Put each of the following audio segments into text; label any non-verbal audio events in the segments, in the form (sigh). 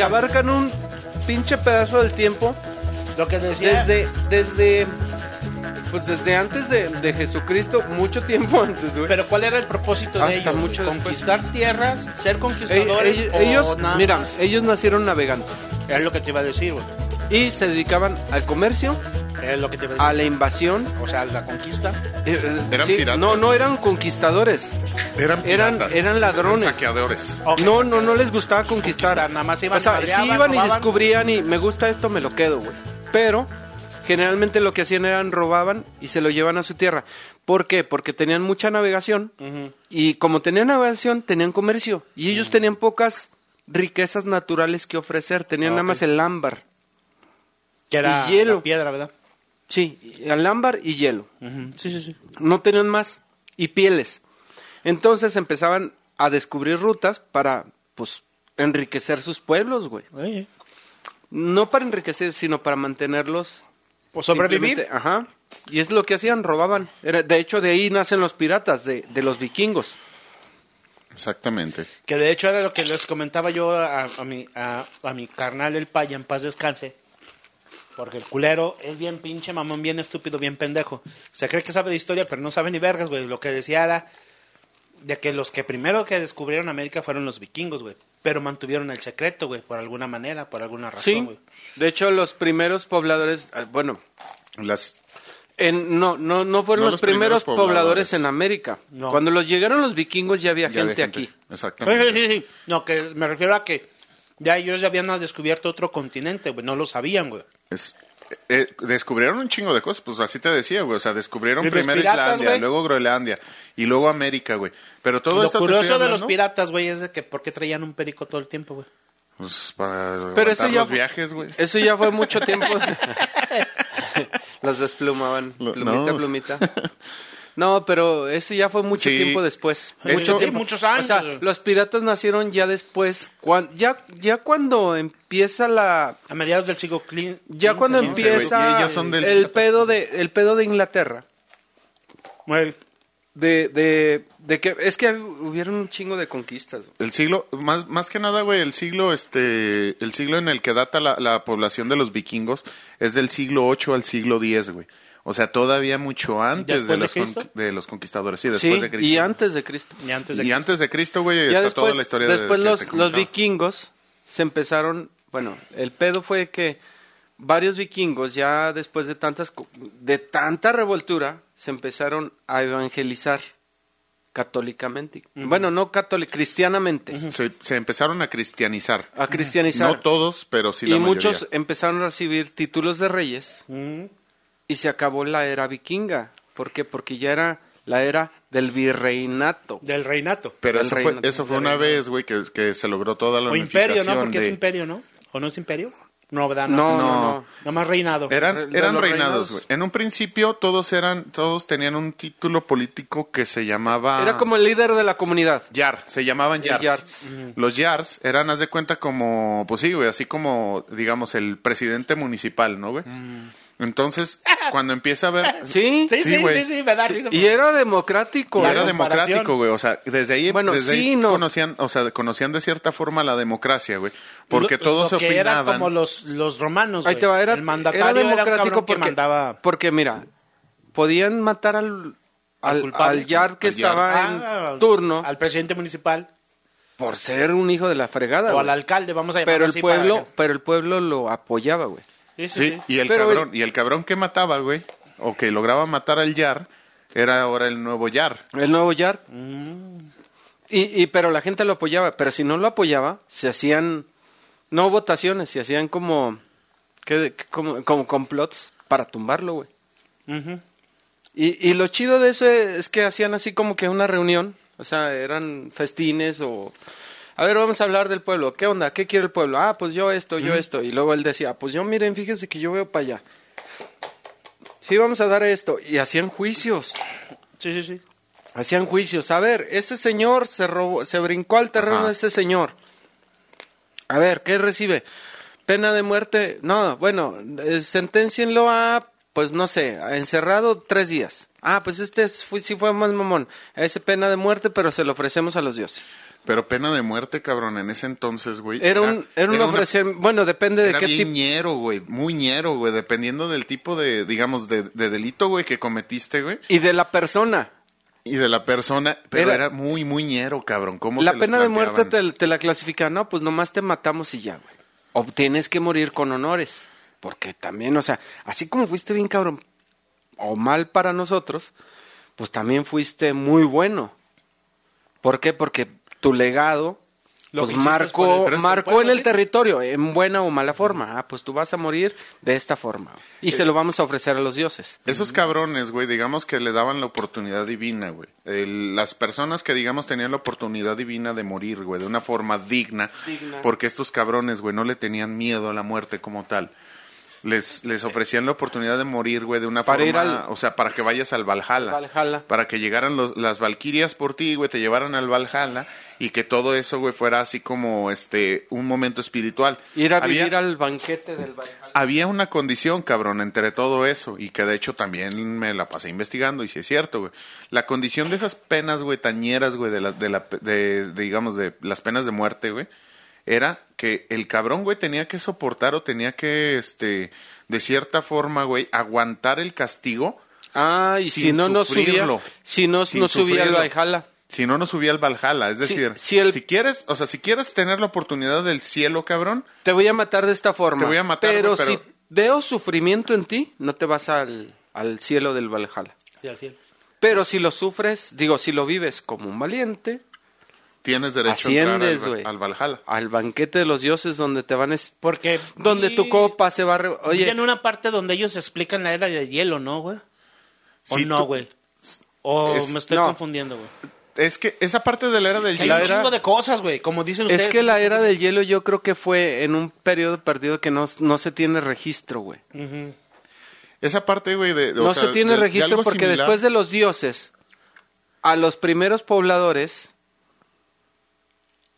y abarcan un pinche pedazo del tiempo Lo que decía. desde, desde, pues desde antes de, de Jesucristo, mucho tiempo (laughs) antes, güey. Pero ¿cuál era el propósito de ellos? mucho después. ¿Conquistar tierras? ¿Ser Eh, conquistadores? ellos, o ellos- nada mira, más? ellos nacieron navegantes Es lo que te iba a decir, güey. y se dedicaban al comercio, Es lo que te iba a a la invasión. O sea, la conquista. eh, eh, Eran sí, piratas. No, no eran conquistadores. Eran piratas, eran ladrones. saqueadores. No, no, no les gustaba conquistar. Conquistar, nada más iban, o sea, madreaban, sí iban y descubrían y me gusta esto, me lo quedo, güey. Pero generalmente lo que hacían eran robaban y se lo llevan a su tierra. ¿Por qué? Porque tenían mucha navegación y como tenían navegación, tenían comercio y ellos tenían pocas riquezas naturales que ofrecer, tenían nada más el ámbar. Que era Y hielo. la piedra, ¿verdad? Sí, el ámbar y hielo. Sí, sí, sí. no tenían más y pieles. Entonces empezaban a descubrir rutas para pues enriquecer sus pueblos, güey. Oye. No para enriquecer, sino para mantenerlos Pues sobrevivir. Ajá. Y es lo que hacían, robaban. Era, de hecho, de ahí nacen los piratas, de, de los vikingos. Exactamente. Que de hecho era lo que les comentaba yo a, a mi, a, a mi carnal el paya en paz descanse. Porque el culero es bien pinche mamón, bien estúpido, bien pendejo. Se cree que sabe de historia, pero no sabe ni vergas, güey. Lo que decía era de que los que primero que descubrieron América fueron los vikingos, güey. Pero mantuvieron el secreto, güey, por alguna manera, por alguna razón, Sí. güey. De hecho, los primeros pobladores, ah, bueno, Las, en, no, no, no fueron No los, los primeros, primeros pobladores. pobladores. en América. No. Cuando los llegaron los vikingos ya había ya gente aquí. Sí, Exactamente. sí, sí, sí. No, que me refiero a que ya ellos ya habían descubierto otro continente, güey. No lo sabían, güey. Es- eh, descubrieron un chingo de cosas, pues así te decía, güey. O sea, descubrieron primero piratas, Islandia, luego Groenlandia y luego América, güey. Pero todo Lo esto curioso de los piratas, güey, es de que ¿por qué traían un perico todo el tiempo, güey? Pues para Pero eso aguantar ya los fue- viajes, güey. Eso ya fue mucho tiempo. (laughs) (laughs) Los desplumaban. Plumita, no. plumita. (laughs) No, pero eso ya fue mucho Sí. tiempo después. Eso- Mucho tiempo. muchos años. O sea, los piratas nacieron ya después. cuan- ya, ya cuando empieza la. A mediados del siglo cli- Ya 15, cuando ¿no? güey, empieza ellos son del- el pedo de el pedo de Inglaterra. Güey, De, de, de que es que hubieron un chingo de conquistas. El siglo, más, más que nada, güey, el siglo, este, el siglo en el que data la, la población de los vikingos es del siglo 8 al siglo 10, güey. O sea, todavía mucho antes de ¿Después de los, de los conquistadores, sí, después Sí, de Cristo. y antes de Cristo. Y antes de Y antes de Cristo, güey, Ya está después, toda la historia de- después que los, vikingos se empezaron, bueno, el pedo fue que varios vikingos ya después de tantas de tanta revoltura se empezaron a evangelizar católicamente. Bueno, no católico, cristianamente. Se, se empezaron a cristianizar. A cristianizar. No todos, pero sí y la muchos mayoría. empezaron a recibir títulos de reyes Mm. Y se acabó la era vikinga. ¿Por qué? Porque ya era la era del virreinato. Del reinato. Pero del eso fue, reino- eso fue del una vez, güey, que, que se logró toda la O imperio, ¿no? Porque es de- imperio, ¿no? ¿O no es imperio? No, ¿verdad? No, no, No. no. Nada más reinado. Eran, eran reinados, güey. En un principio todos eran, todos tenían un título político que se llamaba Era como el líder de la comunidad. Yar, se llamaban El Yars. Yards. Los Yars eran, haz de cuenta, como, pues sí, güey, así como, digamos, el presidente municipal, ¿no, güey? Entonces, cuando empieza a ver... (laughs) Sí, Sí, sí, Sí, sí, ¿verdad? Sí, Sí, y era democrático. Y La era democrático, güey. O sea, desde ahí, Bueno, desde sí, ahí no. conocían, o sea, conocían de cierta forma la democracia, güey. Porque Lo- todos lo se que era opinaban. como los, los romanos, Ahí güey. te va, era, El mandatario era era un democrático que porque, mandaba... porque mira, podían matar al, Al al, culpable. al yard que Al yard. estaba Ah, en turno Al presidente municipal. por ser un hijo de la fregada. O güey. al alcalde, vamos a llamarlo pero el así pueblo, que- pero el pueblo lo apoyaba, güey. Sí, sí, Sí, sí. y el Pero, cabrón, y el cabrón que mataba, güey, o que lograba matar al Yar, era ahora el nuevo Yar. El nuevo yard. Mm. Y, y pero la gente lo apoyaba, pero si no lo apoyaba, se hacían no votaciones, se hacían como que como, como complots para tumbarlo, güey. Y, y lo chido de eso es que hacían así como que una reunión, o sea, eran festines o... A ver, vamos a hablar del pueblo. ¿Qué onda? ¿Qué quiere el pueblo? Ah, pues yo esto, yo esto. Y luego él decía, pues yo miren, fíjense que yo veo para allá. Sí, vamos a dar esto. Y hacían juicios. Sí, sí, sí. Hacían juicios. A ver, ese señor se robó, se brincó al terreno Ajá. de ese señor. A ver, ¿qué recibe? Pena de muerte. No, bueno, eh, senténcienlo a, pues no sé, a encerrado tres días. Ah, pues este es- fue, sí fue más mamón. Ese pena de muerte, pero se lo ofrecemos a los dioses. Pero pena de muerte, cabrón, en ese entonces, güey. Era un, era una- ofrecimiento, bueno, depende de era qué tipo. ñero, güey, muy ñero, güey, dependiendo del tipo de, digamos, de, de delito, güey, que cometiste, güey, Y de la persona. y de la persona, pero Era- era, muy, muy ñero, cabrón. ¿Cómo La pena de muerte te, te la clasifican, no, pues nomás te matamos y ya, güey. O tienes que morir con honores. Porque también, o sea, así como fuiste bien cabrón o mal para nosotros, pues también fuiste muy bueno. ¿Por qué? Porque tu legado Lo pues el- marcó, marcó pueblo, en el ¿sí? territorio, en buena o mala forma. Ah, pues tú vas a morir de esta forma. Y se lo vamos a ofrecer a los dioses. Esos cabrones, güey, digamos que le daban la oportunidad divina, güey. El- las personas que, digamos, tenían la oportunidad divina de morir, güey, de una forma digna, Digna. porque estos cabrones, güey, no le tenían miedo a la muerte como tal. Les, les ofrecían la oportunidad de morir, güey, de una Para forma, ir al- o sea, para que vayas al Valhalla. Valhalla. Para que llegaran los- las Valquirias por ti, güey, te llevaran al Valhalla y que todo eso, güey, fuera así como, este, un momento espiritual. Ir a Había- vivir al banquete del Valhalla. había una condición, cabrón, entre todo eso, y que de hecho también me la pasé investigando, y si es cierto, güey. La condición de esas penas, güey, tañeras, güey, de, la, de, la, de, de, digamos, de las penas de muerte, güey, era que el cabrón, güey, tenía que soportar o tenía que, este, de cierta forma, güey, aguantar el castigo, Ah, y Sin si no, no subía, sufrirlo. si no, subía al. Valhalla. si no, no subía al Valhalla. Es decir, si el- si quieres, o sea, si quieres tener la oportunidad del cielo, cabrón, Te voy a matar de esta forma. Te voy a matar, pero, pero- si veo sufrimiento en ti, no te vas al, al cielo del Valhalla. Sí, al cielo. Pero si lo sufres, digo, si lo vives como un valiente, tienes derecho a entrar asciendes, al, güey. al Valhalla. Al banquete de los dioses donde te van a... es- Porque. Donde vi- tu copa se va a... Oye, en una parte donde ellos explican la era de hielo, ¿no, güey? ¿O Sí, no, güey? O Es- me estoy no. confundiendo, güey. Es que esa parte de la era del Que hay un era- chingo de cosas, güey. Como dicen ustedes. es que la era del hielo yo creo que fue en un periodo perdido que no, no se tiene registro, güey. Esa parte, güey, de. No sea, se tiene de- registro porque similar. después de los dioses, a los primeros pobladores,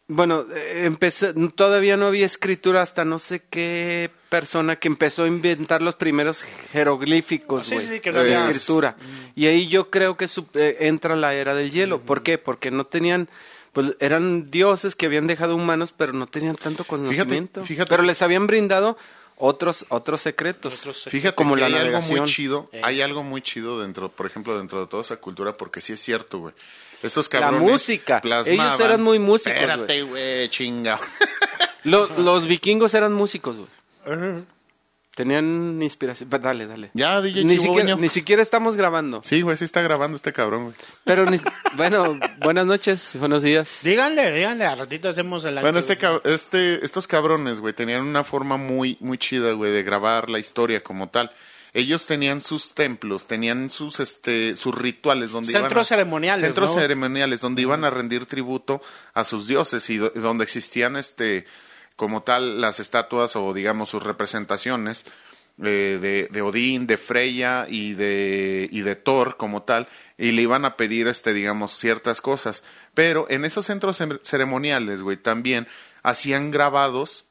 bueno, empecé, todavía no había escritura hasta no sé qué persona que empezó a inventar los primeros jeroglíficos, sí, sí, no de escritura. Y ahí yo creo que su- eh, entra la era del hielo. ¿Por qué? Porque no tenían, pues eran dioses que habían dejado humanos, pero no tenían tanto conocimiento. fíjate. Pero les habían brindado otros, otros secretos. Otros Fíjate como que la hay algo navegación. muy chido, Eh. hay algo muy chido dentro, por ejemplo, dentro de toda esa cultura, porque sí es cierto, güey. Estos La cabrones música. plasmaban- Ellos eran muy músicos, Espérate, güey, chinga. (laughs) Lo- los vikingos eran músicos, güey. Tenían inspiración. Dale, dale. Ya, DJ Ni siquiera, ni siquiera estamos grabando. Sí, güey, sí está grabando este cabrón, güey. Pero, ni- bueno, buenas noches, buenos días. Díganle, díganle. A ratito hacemos el. Bueno, este, este, estos cabrones, güey, tenían una forma muy, muy chida, güey, de grabar la historia como tal. Ellos tenían sus templos, tenían sus, este, sus rituales donde iban Centros a- ceremoniales, centros ¿no? ceremoniales donde iban a rendir tributo a sus dioses y do- donde existían, este, como tal, las estatuas o digamos sus representaciones eh, de, de Odín, de Freya y de, y de Thor como tal, y le iban a pedir, este, digamos, ciertas cosas. Pero en esos centros cere- ceremoniales, güey, también hacían grabados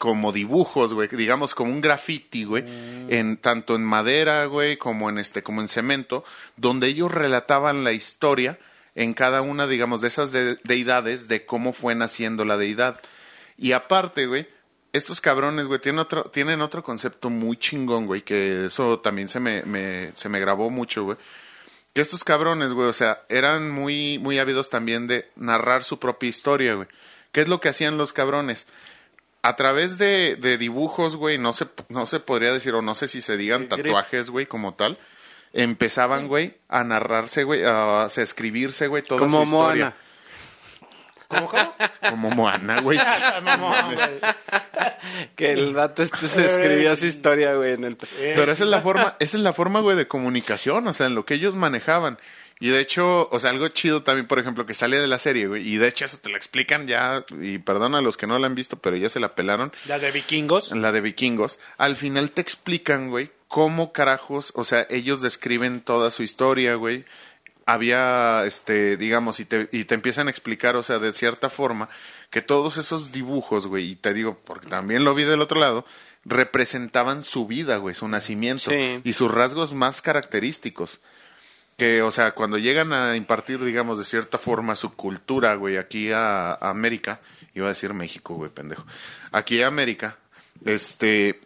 como dibujos, güey, digamos como un graffiti, güey, en tanto en madera, güey, como en este, como en cemento, donde ellos relataban la historia en cada una, digamos, de esas de- deidades de cómo fue naciendo la deidad. Y aparte, güey, estos cabrones, güey, tienen otro, tienen otro concepto muy chingón, güey, que eso también se me, me- se me grabó mucho, güey. Que estos cabrones, güey, o sea, eran muy, muy ávidos también de narrar su propia historia, güey. ¿Qué es lo que hacían los cabrones? A través de, de dibujos, güey, no se, no se podría decir, o no sé si se digan tatuajes, güey, como tal. Empezaban, güey, a narrarse, güey, a, a escribirse, güey, toda Como su historia. Moana. ¿Cómo, cómo? Como Moana, güey. (laughs) Güey. Que el vato este se escribía su historia, güey, en el... Pero esa es la forma, esa es la forma, güey, de comunicación, o sea, en lo que ellos manejaban. Y de hecho, o sea, algo chido también, por ejemplo, que sale de la serie, güey, y de hecho eso te lo explican ya, y perdona a los que no la han visto, pero ya se la pelaron, La de vikingos. la de vikingos, al final te explican, güey, cómo carajos, o sea, ellos describen toda su historia, güey. Había, este, digamos, y te, y te empiezan a explicar, o sea, de cierta forma, que todos esos dibujos, güey, y te digo, porque también lo vi del otro lado, representaban su vida, güey, su nacimiento Sí. y sus rasgos más característicos. Que, o sea, cuando llegan a impartir, digamos, de cierta forma su cultura, güey, aquí a, América, iba a decir México, güey, pendejo, aquí a América, este,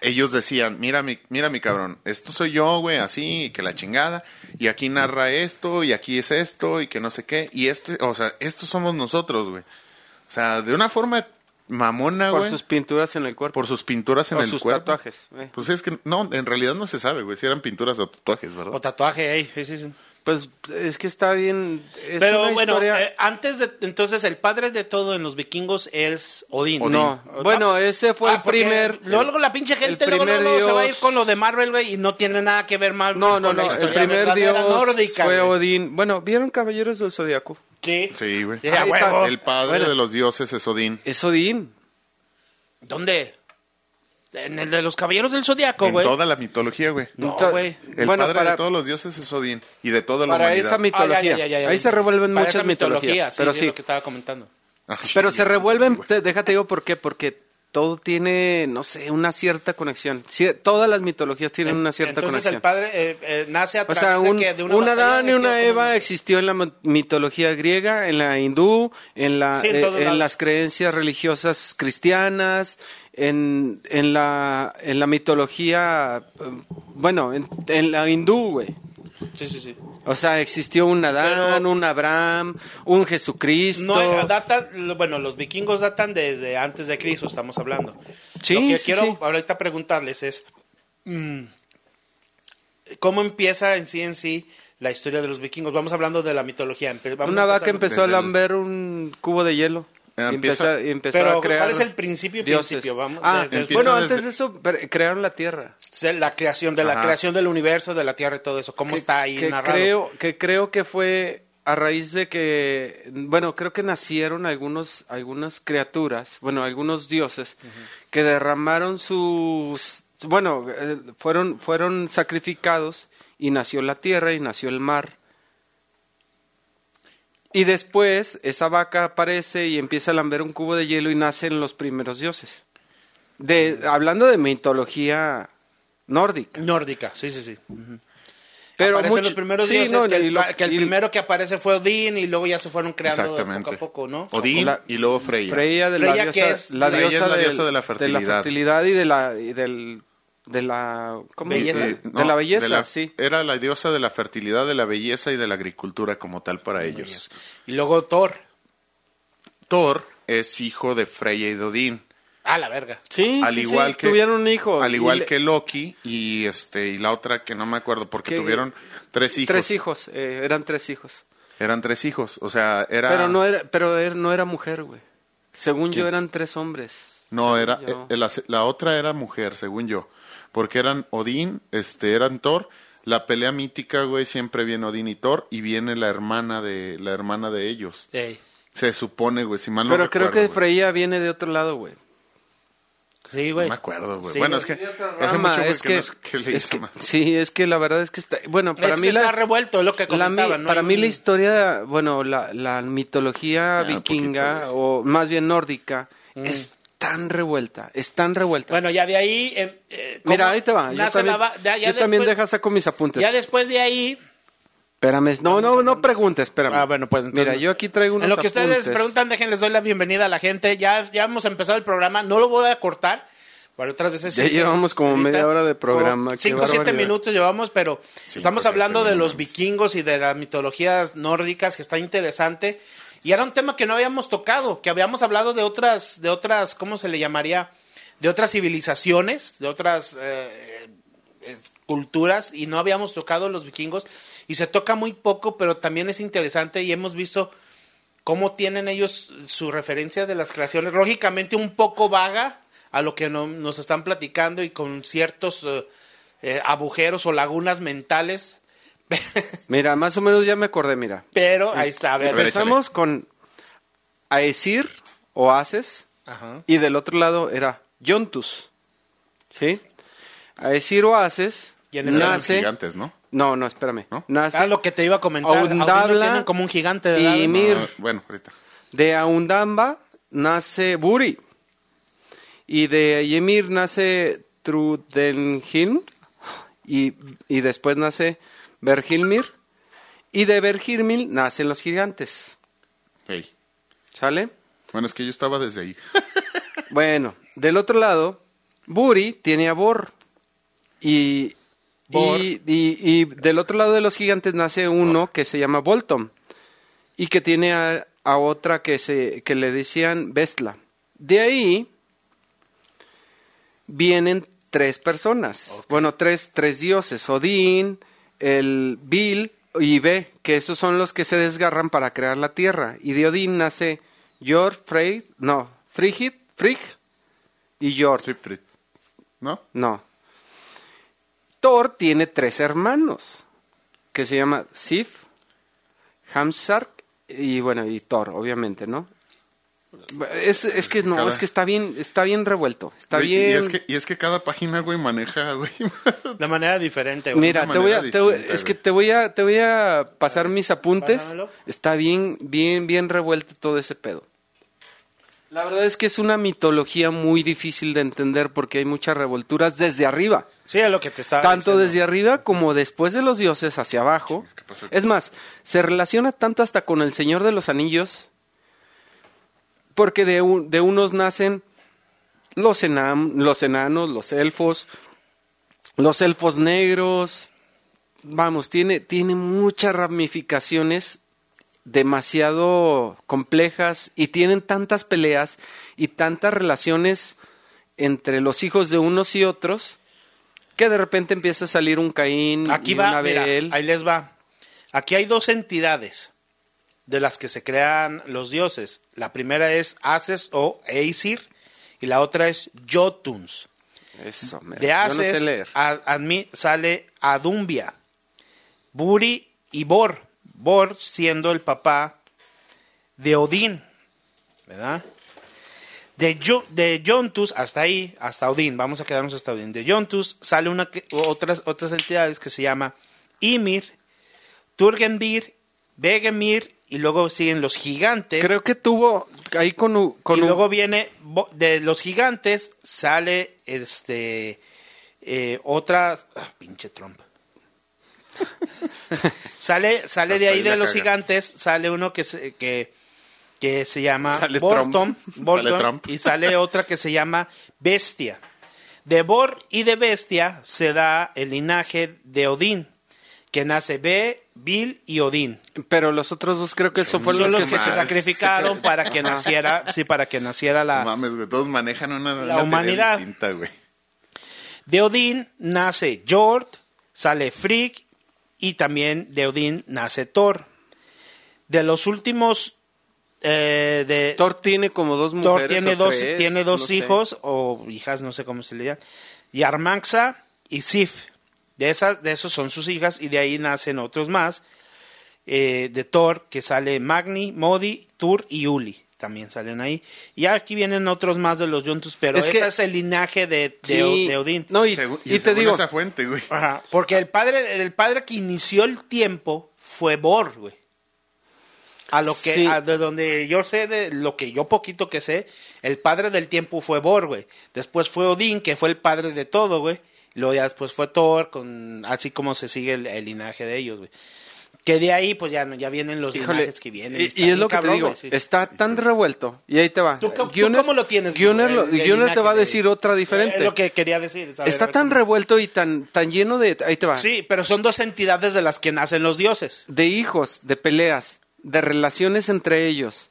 ellos decían, mira mi, mira mi cabrón, esto soy yo, güey, así, que la chingada, y aquí narra esto, y aquí es esto, y que no sé qué, y este, o sea, estos somos nosotros, güey. O sea, de una forma mamona, Por güey, sus pinturas en el cuerpo. por sus pinturas en o el sus cuerpo. tatuajes. eh. Pues es que, no, en realidad no se sabe, güey, si eran pinturas o tatuajes, ¿verdad? O tatuaje, ey, sí, sí, sí. Pues es que está bien. es Pero una bueno, historia- eh, antes de, entonces el padre de todo en los vikingos es Odín. Odín. No, bueno, ese fue Ah, el porque primer. Luego la pinche gente luego, luego se va a ir dios- con lo de Marvel, güey, y no tiene nada que ver Marvel No, no, con la no. El historia primer dios nórdica, fue. Odín. Bueno, ¿vieron Caballeros del Zodiaco? Sí. Sí, güey. Sí, a Ahí está. huevo. El padre Bueno. de los dioses es Odín. Es Odín. ¿Dónde? En el de los caballeros del zodiaco, En güey. toda la mitología, güey. No, Ento- güey. El bueno, padre para, de todos los dioses es Odín. Y de toda la para humanidad. esa mitología. Ah, ya, ya, ya, ya. Ahí se revuelven Para muchas esa mitología, mitologías. sí, pero es sí. lo que estaba comentando. Ah, sí, Pero se revuelven, te- déjate digo por qué, porque todo tiene, no sé, una cierta conexión. Sí, todas las mitologías tienen una cierta Entonces conexión. el padre eh, eh, nace a O través sea, un, de, que, de una un Adán y una Eva existió en la mitología griega, en la hindú, en, la, Sí, en eh, en las creencias religiosas cristianas, en, en, la, en la mitología, bueno, en, en la hindú, güey. Sí, sí, sí. O sea, existió un Adán, Pero- un Abraham, un Jesucristo. No, eh, datan, bueno, los vikingos datan desde antes de Cristo, estamos hablando. Sí, Lo que sí, quiero sí. ahorita preguntarles es, mm, ¿cómo empieza en sí en sí la historia de los vikingos? Vamos hablando de la mitología. vamos Una a vaca empezó a el- lamber un cubo de hielo. Y empieza- empezó, y empezó Pero, a crear ¿cuál es el principio, dioses. principio? Vamos, ah, desde- bueno, desde- antes de eso crearon la Tierra. La creación de la Ajá. creación del universo, de la Tierra y todo eso. ¿Cómo Que- está ahí que narrado? Creo, que creo que fue a raíz de que, bueno, creo que nacieron algunos, algunas criaturas, bueno, algunos dioses que derramaron sus, bueno, eh, fueron, fueron sacrificados y nació la tierra y nació el mar. Y después esa vaca aparece y empieza a lamber un cubo de hielo y nacen los primeros dioses. De, hablando de mitología nórdica. Nórdica, sí, sí, sí. Pero Aparecen mucho- los primeros sí, dioses, no, que, el, lo- que el y- primero que aparece fue Odín y luego ya se fueron creando Exactamente. poco a poco, ¿no? Odín La- y luego Freya. Freya de Freya, la ¿qué diosa, es? la Freya es diosa, la del- diosa de la fertilidad. fertilidad y de la y del de la ¿cómo? Belleza. De, Eh, la belleza, de la- sí. Era la diosa de la fertilidad, de la belleza y de la agricultura como tal para ellos. Y luego Thor. Thor es hijo de Freya y de Odín. Ah, la verga. Sí, al sí, igual sí, que tuvieron un hijo. al igual le- que Loki y este y la otra que no me acuerdo porque Que- tuvieron tres hijos. tres hijos, eh, eran tres hijos. Eran tres hijos, o sea, era Pero no era pero era- no era mujer, güey. Según yo eran tres hombres. No, era yo. eh, la, la otra era mujer, según yo, porque eran Odín, este eran Thor, la pelea mítica, güey, siempre viene Odín y Thor y viene la hermana de la hermana de ellos. Ey. Se supone, güey, si mal no Pero creo que güey. Freya viene de otro lado, güey. Sí, No güey. me acuerdo, güey. Sí, bueno, güey. es que hace mucho güey, es que, que, no es- que leí es que- sí, es que la verdad es que está bueno, para Es mí que la está revuelto, lo que La mi- comentaba. ¿no? para mí un- la historia, bueno, la, la mitología Ah, vikinga, poquito, o más bien nórdica, Mm. es tan revuelta, es tan revuelta. Bueno, ya de ahí... eh, eh, ¿cómo Mira, ahí te va. Yo también, la va- ya- ya yo también después- deja saco mis apuntes. Ya después de ahí... Espérame, no, no, no preguntes, espérame. Ah, bueno, pues entonces- Mira, yo aquí traigo unos En lo que ustedes apuntes. preguntan, déjenles doy la bienvenida a la gente. Ya, ya hemos empezado el programa, no lo voy a cortar. Para otras veces Ya sí, sí, llevamos como ahorita, media hora de programa, Cinco o siete minutos llevamos, pero estamos siete hablando de los vikingos y de las mitologías nórdicas, que está interesante. Y era un tema que no habíamos tocado, que habíamos hablado de otras, de otras, ¿cómo se le llamaría? De otras civilizaciones, de otras eh, eh, culturas, y no habíamos tocado los vikingos. Y se toca muy poco, pero también es interesante y hemos visto cómo tienen ellos su referencia de las creaciones, lógicamente un poco vaga a lo que no- nos están platicando y con ciertos eh, agujeros o lagunas mentales, (laughs) Mira, más o menos ya me acordé, mira. pero ahí está, a ver. A ver, Empezamos con Aesir o Aces, Ajá. y del otro lado era Yontus. ¿Sí? Aesir o Aces Y en nace... gigantes, ¿no? No, no, espérame. ¿No? Nace Ah, lo que te iba a comentar. Aundabla tienen como un gigante, ¿verdad? y Mir. No, bueno, ahorita. De Aundamba nace Buri. Y de Ymir nace Trudenhilm. Y, y después nace Bergilmir. Y de Bergirmil nacen los gigantes. Ey. ¿Sale? Bueno, es que yo estaba desde ahí. (laughs) Bueno, del otro lado, Buri tiene a Bor. Y, Bor. y, y- y del otro lado de los gigantes nace uno que se llama Voltom. Y que tiene a, a otra que, se, que le decían Vestla. De ahí vienen tres personas. Bueno, tres, tres dioses. Odín, el Bil y Be, que esos son los que se desgarran para crear la tierra. Y de Odín nace Yor, Frey, no, Frigid, Frigg y Yor. Siegfried. ¿No? No. Thor tiene tres hermanos, que se llama Sif, Hamsark y bueno, y Thor, obviamente, ¿no? Es, es que no, Cada- es que está bien, está bien revuelto, está Güey, bien. Y es, que, y es que cada página, güey, maneja, güey. (laughs) De manera diferente, güey. Mira, te voy a, te voy- es que te voy a, te voy a pasar mis apuntes. Está bien, bien, bien revuelto todo ese pedo. La verdad es que es una mitología muy difícil de entender porque hay muchas revolturas desde arriba. Sí, es lo que te estaba tanto diciendo. desde arriba como después de los dioses hacia abajo. Es más, se relaciona tanto hasta con el Señor de los Anillos, porque de, un- de unos nacen los, enam- los enanos, los elfos, los elfos negros. Vamos, tiene, tiene muchas ramificaciones demasiado complejas y tienen tantas peleas y tantas relaciones entre los hijos de unos y otros que de repente empieza a salir un Caín Aquí y va, un mira, Abel. ahí les va. Aquí hay dos entidades de las que se crean los dioses. La primera es Ases o Aesir y la otra es Jotuns. Eso, De no Ases sé leer. a, a mí sale Adumbia, Buri y Bor. Bor siendo el papá de Odín, ¿verdad? De, Jo- de Yontus, hasta ahí, hasta Odín, vamos a quedarnos hasta Odín. De Yontus sale una otras, otras entidades que se llama Ymir, Turgenbir, Vegemir, y luego siguen los gigantes. Creo que tuvo ahí con, con y un- luego viene de los gigantes sale este eh, otra ah, pinche Trump (laughs) sale sale de Hasta ahí ahí de los caga. gigantes sale uno que se, que que se llama Sale Borton, Trump. (laughs) Sale Trump. y sale otra que se llama Bestia de Bor y de Bestia se da el linaje de Odín que nace Be, Bil y Odín pero los otros dos creo que eso fue son los los que se sacrificaron (laughs) para que naciera, sí, para que naciera No la mames, güey. Todos manejan una, La humanidad. distinta, güey. de Odín nace Jord, sale Frigg y también de Odín nace Thor. De los últimos eh, de Thor tiene como dos mujeres Thor tiene o dos tres, tiene dos no sé. hijos o hijas, no sé cómo se le llama. Yarmanxa y Sif. De esas de esos son sus hijas y de ahí nacen otros más. Eh, de Thor que sale Magni, Modi, Tur y Uli. También salen ahí. Y aquí vienen otros más de los Yontus, pero Es ese que- es el linaje de, de, Sí. de Odín. no y, Según- y te según digo esa fuente, güey. Ajá, porque el padre, el padre que inició el tiempo fue Bor, güey. A lo que, Sí. a de donde yo sé, de lo que yo poquito que sé, el padre del tiempo fue Bor, güey. Después fue Odín, que fue el padre de todo, güey. Luego ya después fue Thor, con, así como se sigue el, el linaje de ellos, güey. Que de ahí, pues ya, ya vienen los Híjole, linajes que vienen. y, es lo que cabrón, te digo, sí. está tan revuelto. Y ahí te va. ¿Tú cómo- tú Gunner- cómo lo tienes, Gunner, lo- el- te va a de- decir otra diferente. Es lo que quería decir. a está tan revuelto y tan, tan lleno de... Ahí te va. Sí, pero son dos entidades de las que nacen los dioses. de hijos, de peleas, de relaciones entre ellos.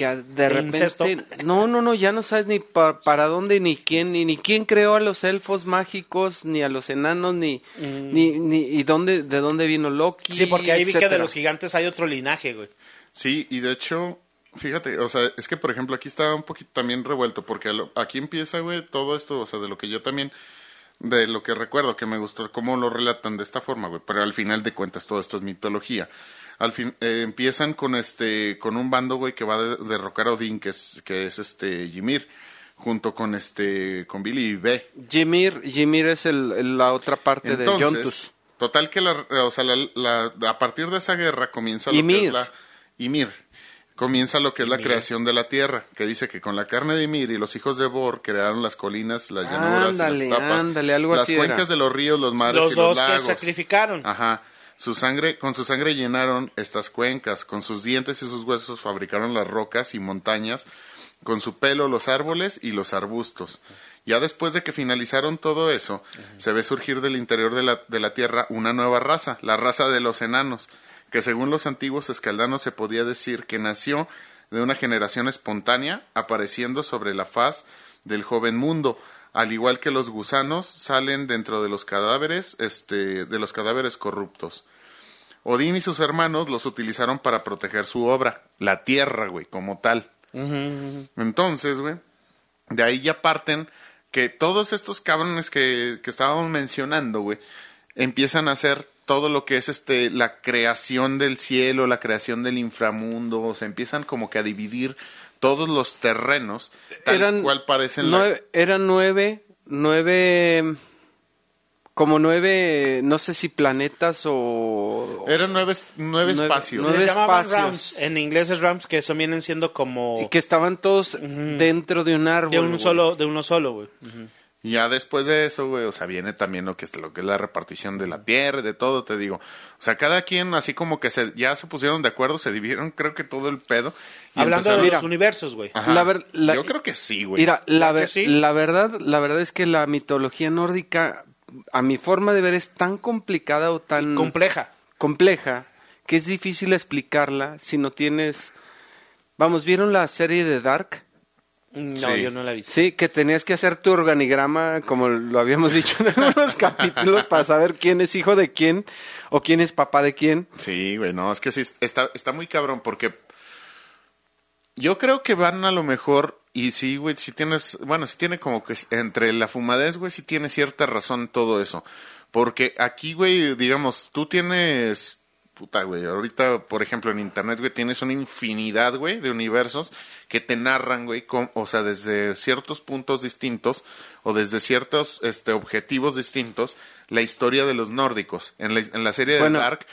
Que de, ¿De repente. incesto? No, no, no, ya no sabes ni pa- para dónde, ni quién, ni, ni quién creó a los elfos mágicos, ni a los enanos, ni. ni, ni y dónde, de dónde vino Loki. Mm. Sí, porque ahí vi que de los gigantes hay otro linaje, güey. Sí, y de hecho, fíjate, o sea, es que por ejemplo aquí está un poquito también revuelto, porque a lo- aquí empieza, güey, todo esto, o sea, de lo que yo también, de lo que recuerdo, que me gustó cómo lo relatan de esta forma, güey, pero al final de cuentas todo esto es mitología. Al fin, eh, empiezan con este, con un bando, güey, que va a de- derrocar a Odín, que es, que es este Ymir, junto con este, con Billy y B. Ymir, Ymir es el, el- la otra parte de. Entonces, total que la, o sea, la- la- a partir de esa guerra comienza lo que es la Ymir. Comienza lo que es la creación de la tierra, que dice que con la carne de Ymir y los hijos de Bor crearon las colinas, las llanuras, Ándale, las tapas, ándale, algo las así cuencas era. de los ríos, los mares Los y los dos que sacrificaron. Ajá. Su sangre, con su sangre llenaron estas cuencas, con sus dientes y sus huesos fabricaron las rocas y montañas, con su pelo los árboles y los arbustos. Ya después de que finalizaron todo eso, se ve surgir del interior de la, de la tierra una nueva raza, la raza de los enanos, que según los antiguos escaldanos se podía decir que nació de una generación espontánea, apareciendo sobre la faz del joven mundo, al igual que los gusanos salen dentro de los cadáveres, este, de los cadáveres corruptos. Odín y sus hermanos los utilizaron para proteger su obra, la tierra, güey, como tal. Entonces, güey, de ahí ya parten que todos estos cabrones que, que estábamos mencionando, güey, empiezan a hacer todo lo que es este la creación del cielo, la creación del inframundo, o se empiezan como que a dividir todos los terrenos tal Eran cual parecen la- eran nueve, nueve, como nueve, no sé si planetas o... eran nueve, nueve Nueve- espacios. nueve espacios. En inglés es realms, que eso vienen siendo como y que estaban todos dentro de un árbol. de un solo, de uno solo, güey. Ujú. Y ya después de eso, güey, o sea, viene también lo que es lo que es la repartición de la tierra, y de todo, te digo. O sea, cada quien así como que se ya se pusieron de acuerdo, se dividieron, creo que todo el pedo. y Hablando empezaron- de Mira. los universos, güey. Ajá. La ver- la- Yo creo que sí, güey. Mira, la, ¿Verdad que ver- sí? la verdad, la verdad es que la mitología nórdica, a mi forma de ver, es tan complicada o tan Compleja. compleja que es difícil explicarla si no tienes. Vamos, ¿vieron la serie de Dark? No, Sí. yo no la he visto. Sí, que tenías que hacer tu organigrama, como lo habíamos (laughs) dicho en algunos capítulos, para saber quién es hijo de quién o quién es papá de quién. Sí, güey, no, es que sí, está, está muy cabrón porque yo creo que van a lo mejor, y sí, güey, sí tienes, bueno, sí tiene como que entre la fumadez, güey, sí tiene cierta razón todo eso. Porque aquí, güey, digamos, tú tienes, puta, güey, ahorita, por ejemplo, en internet, güey, tienes una infinidad, güey, de universos que te narran, güey, con- o sea, desde ciertos puntos distintos o desde ciertos este, objetivos distintos, la historia de los nórdicos. En la, en la serie de Bueno. Dark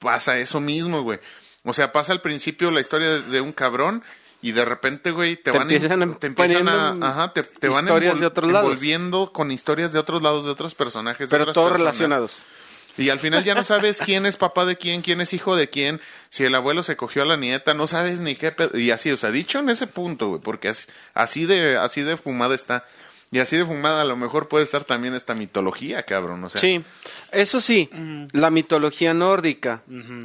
pasa eso mismo, güey. O sea, pasa al principio la historia de, de un cabrón y de repente, güey, te, Te van empiezan a- te empiezan a, poniendo ajá, te, te van historias envol- de otros lados. envolviendo con historias de otros lados, de otros personajes, de Pero otras todos personas. relacionados. Y al final ya no sabes quién es papá de quién, quién es hijo de quién, si el abuelo se cogió a la nieta, no sabes ni qué pedo. Y así, o sea, dicho en ese punto, güey, porque así, así de así de fumada está. Y así de fumada a lo mejor puede estar también esta mitología, cabrón, o sea. Sí, eso sí, la mitología nórdica,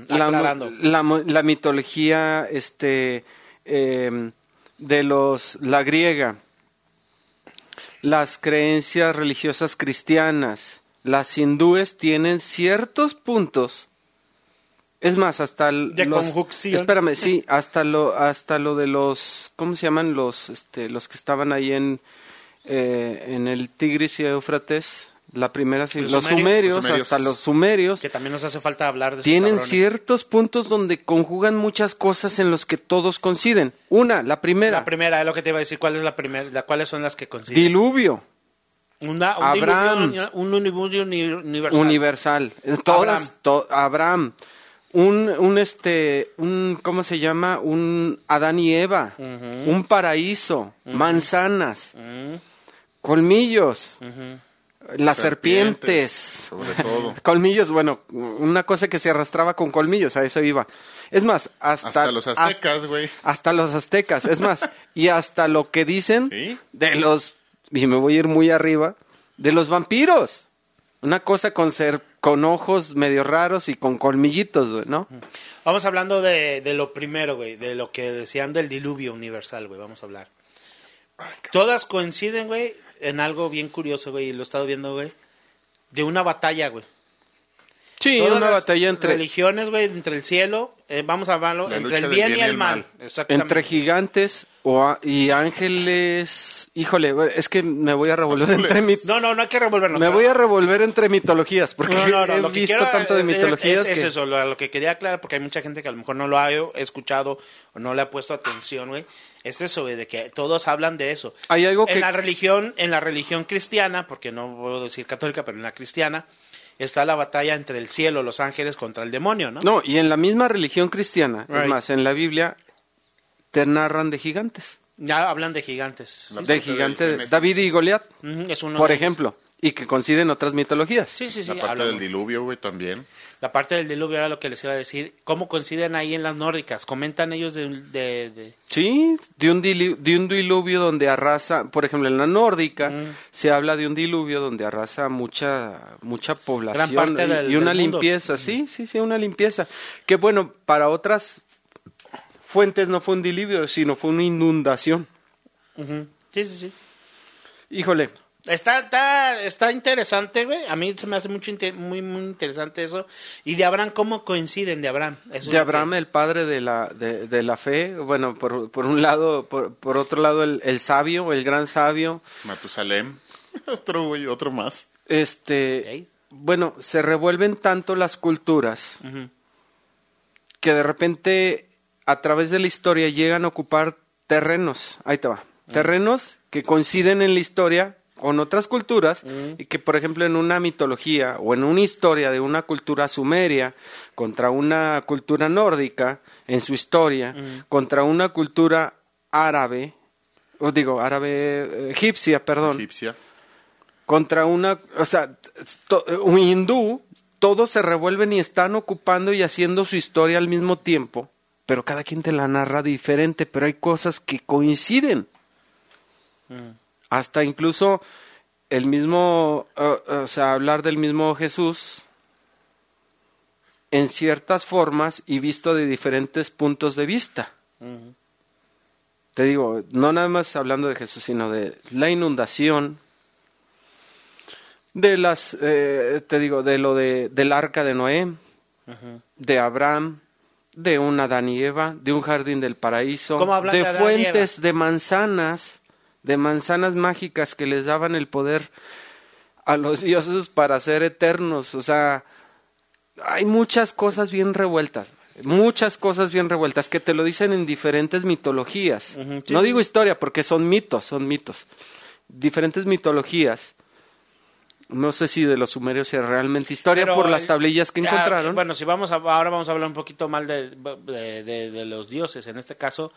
la, Aclarando. la mo- la mitología este, eh, de los, la griega, las creencias religiosas cristianas, las hindúes tienen ciertos puntos. Es más, hasta el- De los, conjunción. Espérame, sí, (laughs) hasta lo, hasta lo de los, ¿cómo se llaman los, este, los que estaban ahí en, eh, en el Tigris y Éufrates? La primera, Los los, sumerios. sumerios, Los sumerios. hasta los sumerios, Que también nos hace falta hablar de tienen ciertos puntos donde conjugan muchas cosas en los que todos coinciden. Una, la primera, La primera, es lo que te iba a decir. ¿Cuál es la primera? La, ¿Cuáles son las que consiguen? diluvio Una, un Abraham. diluvio, un diluvio universal. universal. Todas, Abraham. to- Abraham. Un, un este, un, ¿cómo se llama? Un Adán y Eva. Un paraíso. Manzanas. Colmillos. Las serpientes. Sobre todo. (laughs) Colmillos, bueno, una cosa que se arrastraba con colmillos, a eso iba. Es más, hasta, Hasta los aztecas, güey. Hasta, los aztecas, es más, y hasta lo que dicen Sí. de los, y me voy a ir muy arriba, de los vampiros. Una cosa con ser, con ojos medio raros y con colmillitos, güey, ¿no? Vamos hablando de, de lo primero, güey. De lo que decían del diluvio universal, güey. Vamos a hablar. Todas coinciden, güey, en algo bien curioso, güey. Y lo he estado viendo, güey. De una batalla, güey. Sí, Todas una las batalla entre, religiones, güey, entre el cielo, eh, vamos a hablarlo, La entre el del bien, y el mal. Exactamente. entre gigantes o a- y ángeles. Híjole, es que me voy a revolver entre mi, No, no, no hay que revolvernos. me voy a revolver entre mitologías porque No, no, no, he lo que visto quiero, tanto de eh, mitologías es, es que eso, lo, lo que quería aclarar, porque hay mucha gente que a lo mejor no lo ha escuchado o no le ha puesto atención, güey. Es eso, güey, de que todos hablan de eso. hay algo En que la religión, en la religión cristiana, porque no puedo decir católica, pero en la cristiana, está la batalla entre el cielo, los ángeles contra el demonio, ¿no? No, y en la misma religión cristiana, Right. es más, en la Biblia te narran de gigantes. Ya hablan de gigantes. La De gigante. David y Goliat, Ujú, es uno por ellos. ejemplo. y que coinciden otras mitologías. Sí, sí, sí. La parte hablamos. del diluvio, güey, también. La parte del diluvio era lo que les iba a decir. ¿Cómo coinciden ahí en las nórdicas? Comentan ellos de... de- de- Sí, de un, dilu- de un diluvio donde arrasa, por ejemplo, en la nórdica Mm. se habla de un diluvio donde arrasa mucha mucha población Gran parte y, del- y una del mundo. limpieza, sí, sí, sí, una limpieza. Que bueno, para otras fuentes no fue un diluvio, sino fue una inundación. Sí, sí, sí. Híjole, Está, está, está interesante, güey. A mí se me hace mucho muy, muy interesante eso. Y de Abraham, ¿cómo coinciden de Abraham? Eso de Abraham, que- el padre de la, de, de la fe, bueno, por, por un lado, por, por otro lado, el, el sabio, el gran sabio, Matusalem. (laughs) Otro, güey, otro más. este, bueno, se revuelven tanto las culturas que de repente a través de la historia llegan a ocupar terrenos, ahí te va, terrenos que coinciden en la historia con otras culturas y que por ejemplo en una mitología o en una historia de una cultura sumeria contra una cultura nórdica en su historia contra una cultura árabe o digo árabe eh, egipcia perdón Egipcia. contra una, o sea, to- un hindú, todos se revuelven y están ocupando y haciendo su historia al mismo tiempo, pero cada quien te la narra diferente, pero hay cosas que coinciden. Hasta incluso el mismo, eh, o sea, hablar del mismo Jesús en ciertas formas y visto de diferentes puntos de vista. Te digo, no nada más hablando de Jesús, sino de la inundación, de las, eh, te digo, de lo de, del arca de Noé, de Abraham, de un Adán y Eva, de un jardín del paraíso, ¿Cómo hablan de fuentes de manzanas, de manzanas mágicas que les daban el poder a los (laughs) dioses para ser eternos. O sea, hay muchas cosas bien revueltas, muchas cosas bien revueltas que te lo dicen en diferentes mitologías. Sí, no digo historia porque son mitos, son mitos. Diferentes mitologías. No sé si de los sumerios es realmente historia Pero, por las tablillas que ya, encontraron. Bueno, si vamos a, ahora vamos a hablar un poquito mal de, de, de- de los dioses. En este caso,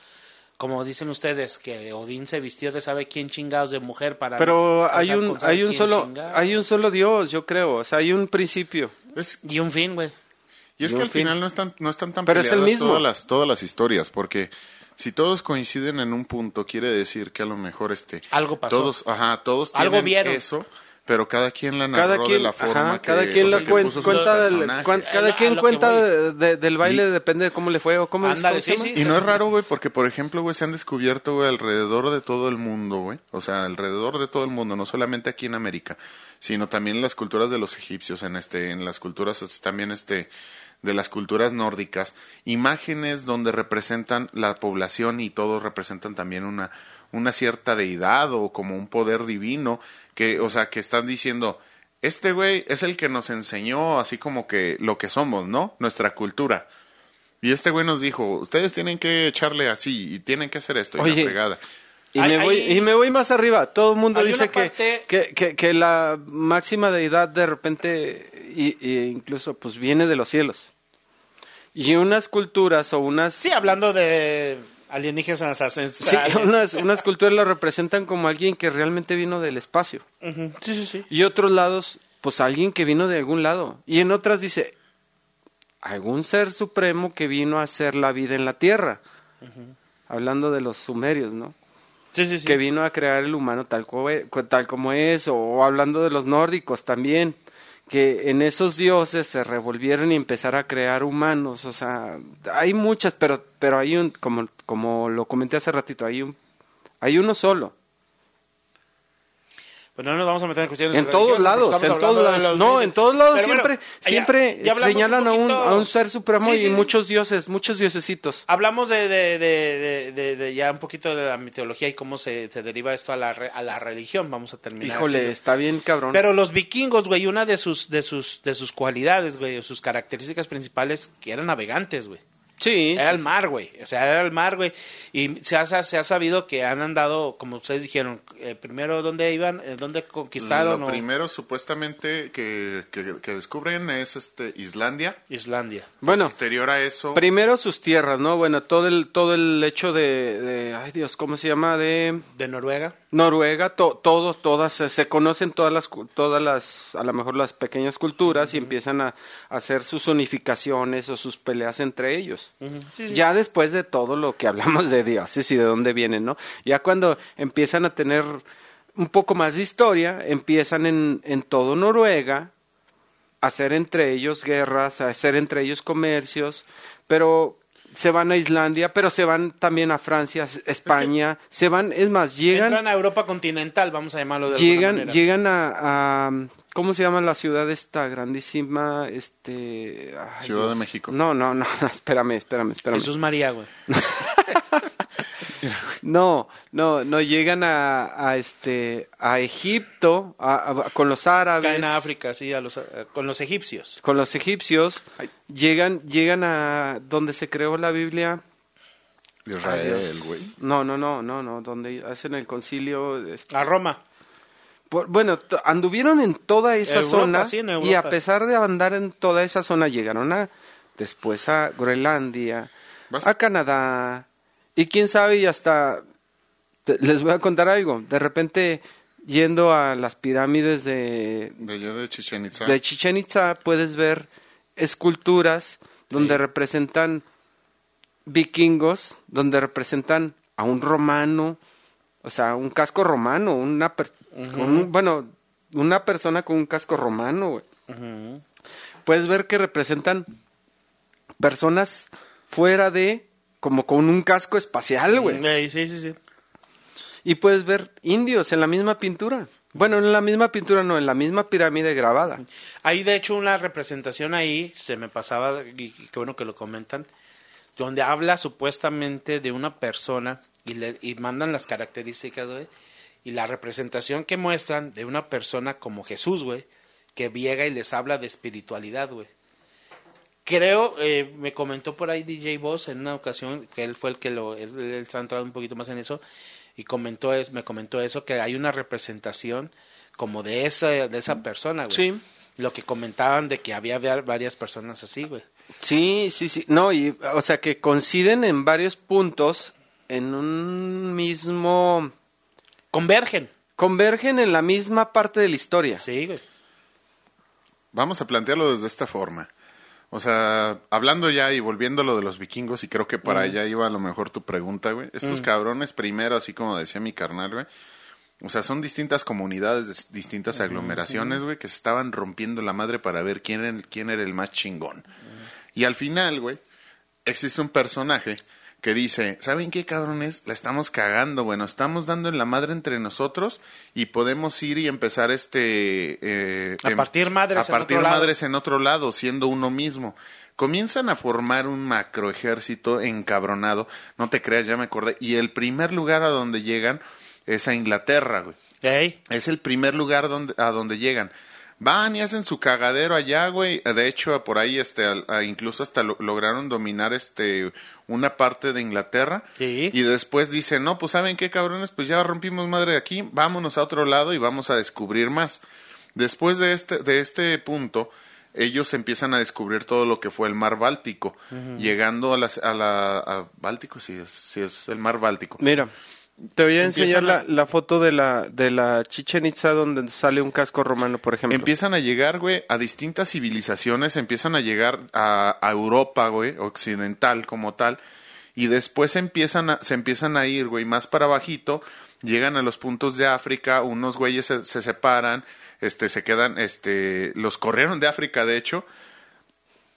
como dicen ustedes, que Odín se vistió de sabe quién chingados de mujer para. Pero hay un, hay un solo, chingados. hay un solo Dios, yo creo. O sea, hay un principio. Es- Y un fin, güey. y es Y que al fin. final no están, no están tan Pero es el mismo. todas las, todas las historias, porque si todos coinciden en un punto, quiere decir que a lo mejor este Algo pasó. Todos, ajá, todos Algo tienen vieron. eso, pero cada quien la narró Cada de la forma ajá, que, cada quien o sea, la cuen- cuenta, del, personajes. cuan- cada A quien cuenta de- de- del baile, depende de cómo le fue o cómo, es- Ándale, ¿cómo se sí, sí. Y no es raro, güey, porque por ejemplo, güey, se han descubierto, güey, alrededor de todo el mundo, güey. O sea, alrededor de todo el mundo, no solamente aquí en América, sino también en las culturas de los egipcios, en este, en las culturas también este de las culturas nórdicas, imágenes donde representan la población y todos representan también una una cierta deidad o como un poder divino que, o sea, que están diciendo, este güey es el que nos enseñó así como que lo que somos, ¿no? Nuestra cultura. Y este güey nos dijo, ustedes tienen que echarle así y tienen que hacer esto y Oye, la fregada. Y, Hay- me voy, hay- y me voy más arriba. Todo el mundo dice una que, parte- que, que, que la máxima deidad de repente, y, y incluso, pues viene de los cielos. Y unas culturas o unas... Sí, hablando de alienígenas Sí, ancestrales. (laughs) unas, unas culturas lo representan como alguien que realmente vino del espacio. Sí, sí, sí. Y otros lados, pues alguien que vino de algún lado. Y en otras dice, algún ser supremo que vino a hacer la vida en la tierra. Hablando de los sumerios, ¿no? Sí, sí, sí. Que vino a crear el humano tal, co- tal como es. O hablando de los nórdicos también. Que en esos dioses se revolvieron y empezaron a crear humanos. O sea, hay muchas, pero, pero hay un, como, como lo comenté hace ratito, hay un, hay uno solo. Pues no nos vamos a meter en cuestiones En todos lados, en todos lados. No, en todos lados Pero bueno, siempre, ya- siempre ya señalan a, un, poquito- a un ser supremo Sí, y sí, muchos dioses, muchos diosesitos. Hablamos de, de, de, de, de- de ya un poquito de la mitología y cómo se, se deriva esto a la, re- a la religión. Vamos a terminar. Híjole, así. está bien cabrón. Pero los vikingos, güey, una de sus, de sus, de sus cualidades, güey, sus características principales, que eran navegantes, güey. Sí, Era sí, el mar, güey. O sea, era el mar, güey. Y se ha, se ha sabido que han andado, como ustedes dijeron, eh, primero, ¿dónde iban? Eh, ¿Dónde conquistaron? Lo o- primero, supuestamente, que, que, que descubren es este Islandia. Islandia. Bueno, Posterior a eso, primero sus tierras, ¿no? Bueno, todo el, todo el hecho de, de- ay Dios, ¿cómo se llama? De De Noruega. Noruega, to- todos, todas, se, conocen todas las, todas las, a lo mejor las pequeñas culturas y empiezan a, a hacer sus unificaciones o sus peleas entre ellos. Ya después de todo lo que hablamos de dioses y de dónde vienen, ¿no? Ya cuando empiezan a tener un poco más de historia, empiezan en, en todo Noruega a hacer entre ellos guerras, a hacer entre ellos comercios, pero se van a Islandia, pero se van también a Francia, España, se van, es más, llegan, Entran a Europa continental, vamos a llamarlo de alguna llegan, manera. llegan a, a- ¿cómo se llama la ciudad esta grandísima? Este, ay, Ciudad de. México. No, no, no, (laughs) espérame, espérame, espérame. Jesús María, güey. (laughs) No, no, no llegan a, a este, a Egipto, a- a- con los árabes. Caen a África, sí, a los, a- con los egipcios. con los egipcios, Ay. llegan, llegan a donde se creó la Biblia. Israel, güey. No, no, no, no, no, donde hacen el concilio. este, A Roma. Por- bueno, anduvieron en toda esa Europa, zona sí, y a pesar de andar en toda esa zona llegaron a después a Groenlandia, Vas- a Canadá y quién sabe y hasta te- les voy a contar algo. De repente yendo a las pirámides de De allá de Chichen Itza. de Chichen Itza puedes ver esculturas donde representan vikingos, donde representan a un romano, o sea, un casco romano, una per- con un- bueno, una persona con un casco romano, güey. Puedes ver que representan personas fuera de como con un casco espacial, güey. Ey, sí, sí, sí. Y puedes ver indios en la misma pintura. Bueno, en la misma pintura no, en la misma pirámide grabada. Hay de hecho una representación ahí, se me pasaba, y, y qué bueno que lo comentan, donde habla supuestamente de una persona y, le, y mandan las características, güey, y la representación que muestran de una persona como Jesús, güey, que llega y les habla de espiritualidad, güey. Creo, eh, me comentó por ahí DJ Boss en una ocasión, que él fue el que lo, él, él se ha entrado un poquito más en eso, y comentó es, me comentó eso, que hay una representación como de esa, de esa persona, güey. Sí. Lo que comentaban de que había va- varias personas así, güey. Sí, sí, sí. No, y, o sea, que coinciden en varios puntos en un mismo... Convergen. Convergen en la misma parte de la historia. Sí, güey. Vamos a plantearlo desde esta forma. O sea, hablando ya y volviendo a lo de los vikingos, y creo que para allá iba a lo mejor tu pregunta, güey. Estos cabrones, primero, así como decía mi carnal, güey. O sea, son distintas comunidades, dis- distintas aglomeraciones, güey, que se estaban rompiendo la madre para ver quién era, el- quién era el más chingón. Y al final, güey, existe un personaje que dice, ¿saben qué cabrones? La estamos cagando, bueno, estamos dando en la madre entre nosotros y podemos ir y empezar este... eh, A em- partir madres A en partir otro lado. madres en otro lado, siendo uno mismo. Comienzan a formar un macro ejército encabronado, no te creas, ya me acordé. Y el primer lugar a donde llegan es a Inglaterra, güey. Ey, Es el primer lugar donde, a donde llegan. Van y hacen su cagadero allá, güey. De hecho, por ahí, este, incluso hasta lo- lograron dominar, este, una parte de Inglaterra. Sí. Y después dicen, no, pues, ¿saben qué, cabrones? Pues ya rompimos madre de aquí, vámonos a otro lado y vamos a descubrir más. Después de este, de este punto, ellos empiezan a descubrir todo lo que fue el mar Báltico. Llegando a, las, a la... a Báltico, sí es, sí es el mar Báltico. Mira, te voy a enseñar la, a- la foto de la, de la Chichen Itza donde sale un casco romano, por ejemplo. Empiezan a llegar, güey, a distintas civilizaciones, empiezan a llegar a, a Europa, güey, occidental como tal, y después empiezan a, se empiezan a ir, güey, más para bajito, llegan a los puntos de África, unos güeyes se, se separan, este, se quedan, este, los corrieron de África, de hecho,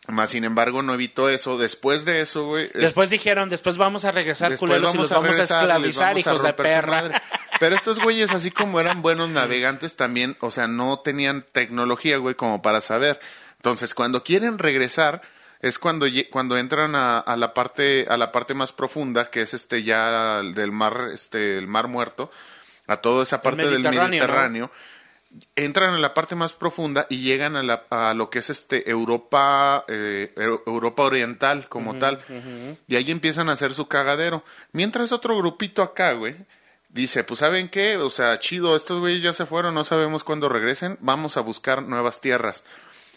más sin embargo no evitó eso, después de eso, güey, es- Después dijeron, después vamos a regresar culeros y los vamos a regresar, les esclavizar, vamos a hijos de perra. (laughs) Pero estos güeyes, así como eran buenos navegantes, también, o sea, no tenían tecnología, güey, como para saber. Entonces, cuando quieren regresar, es cuando, cuando entran a, a la parte, a la parte más profunda, que es este ya del mar, este, el mar muerto, a toda esa parte del Mediterráneo, Mediterráneo. Entran en la parte más profunda y llegan a, la, a lo que es este Europa eh, Eu- Europa Oriental como tal. y ahí empiezan a hacer su cagadero. Mientras otro grupito acá güey dice pues saben qué o sea chido estos güeyes ya se fueron no sabemos cuándo regresen vamos a buscar nuevas tierras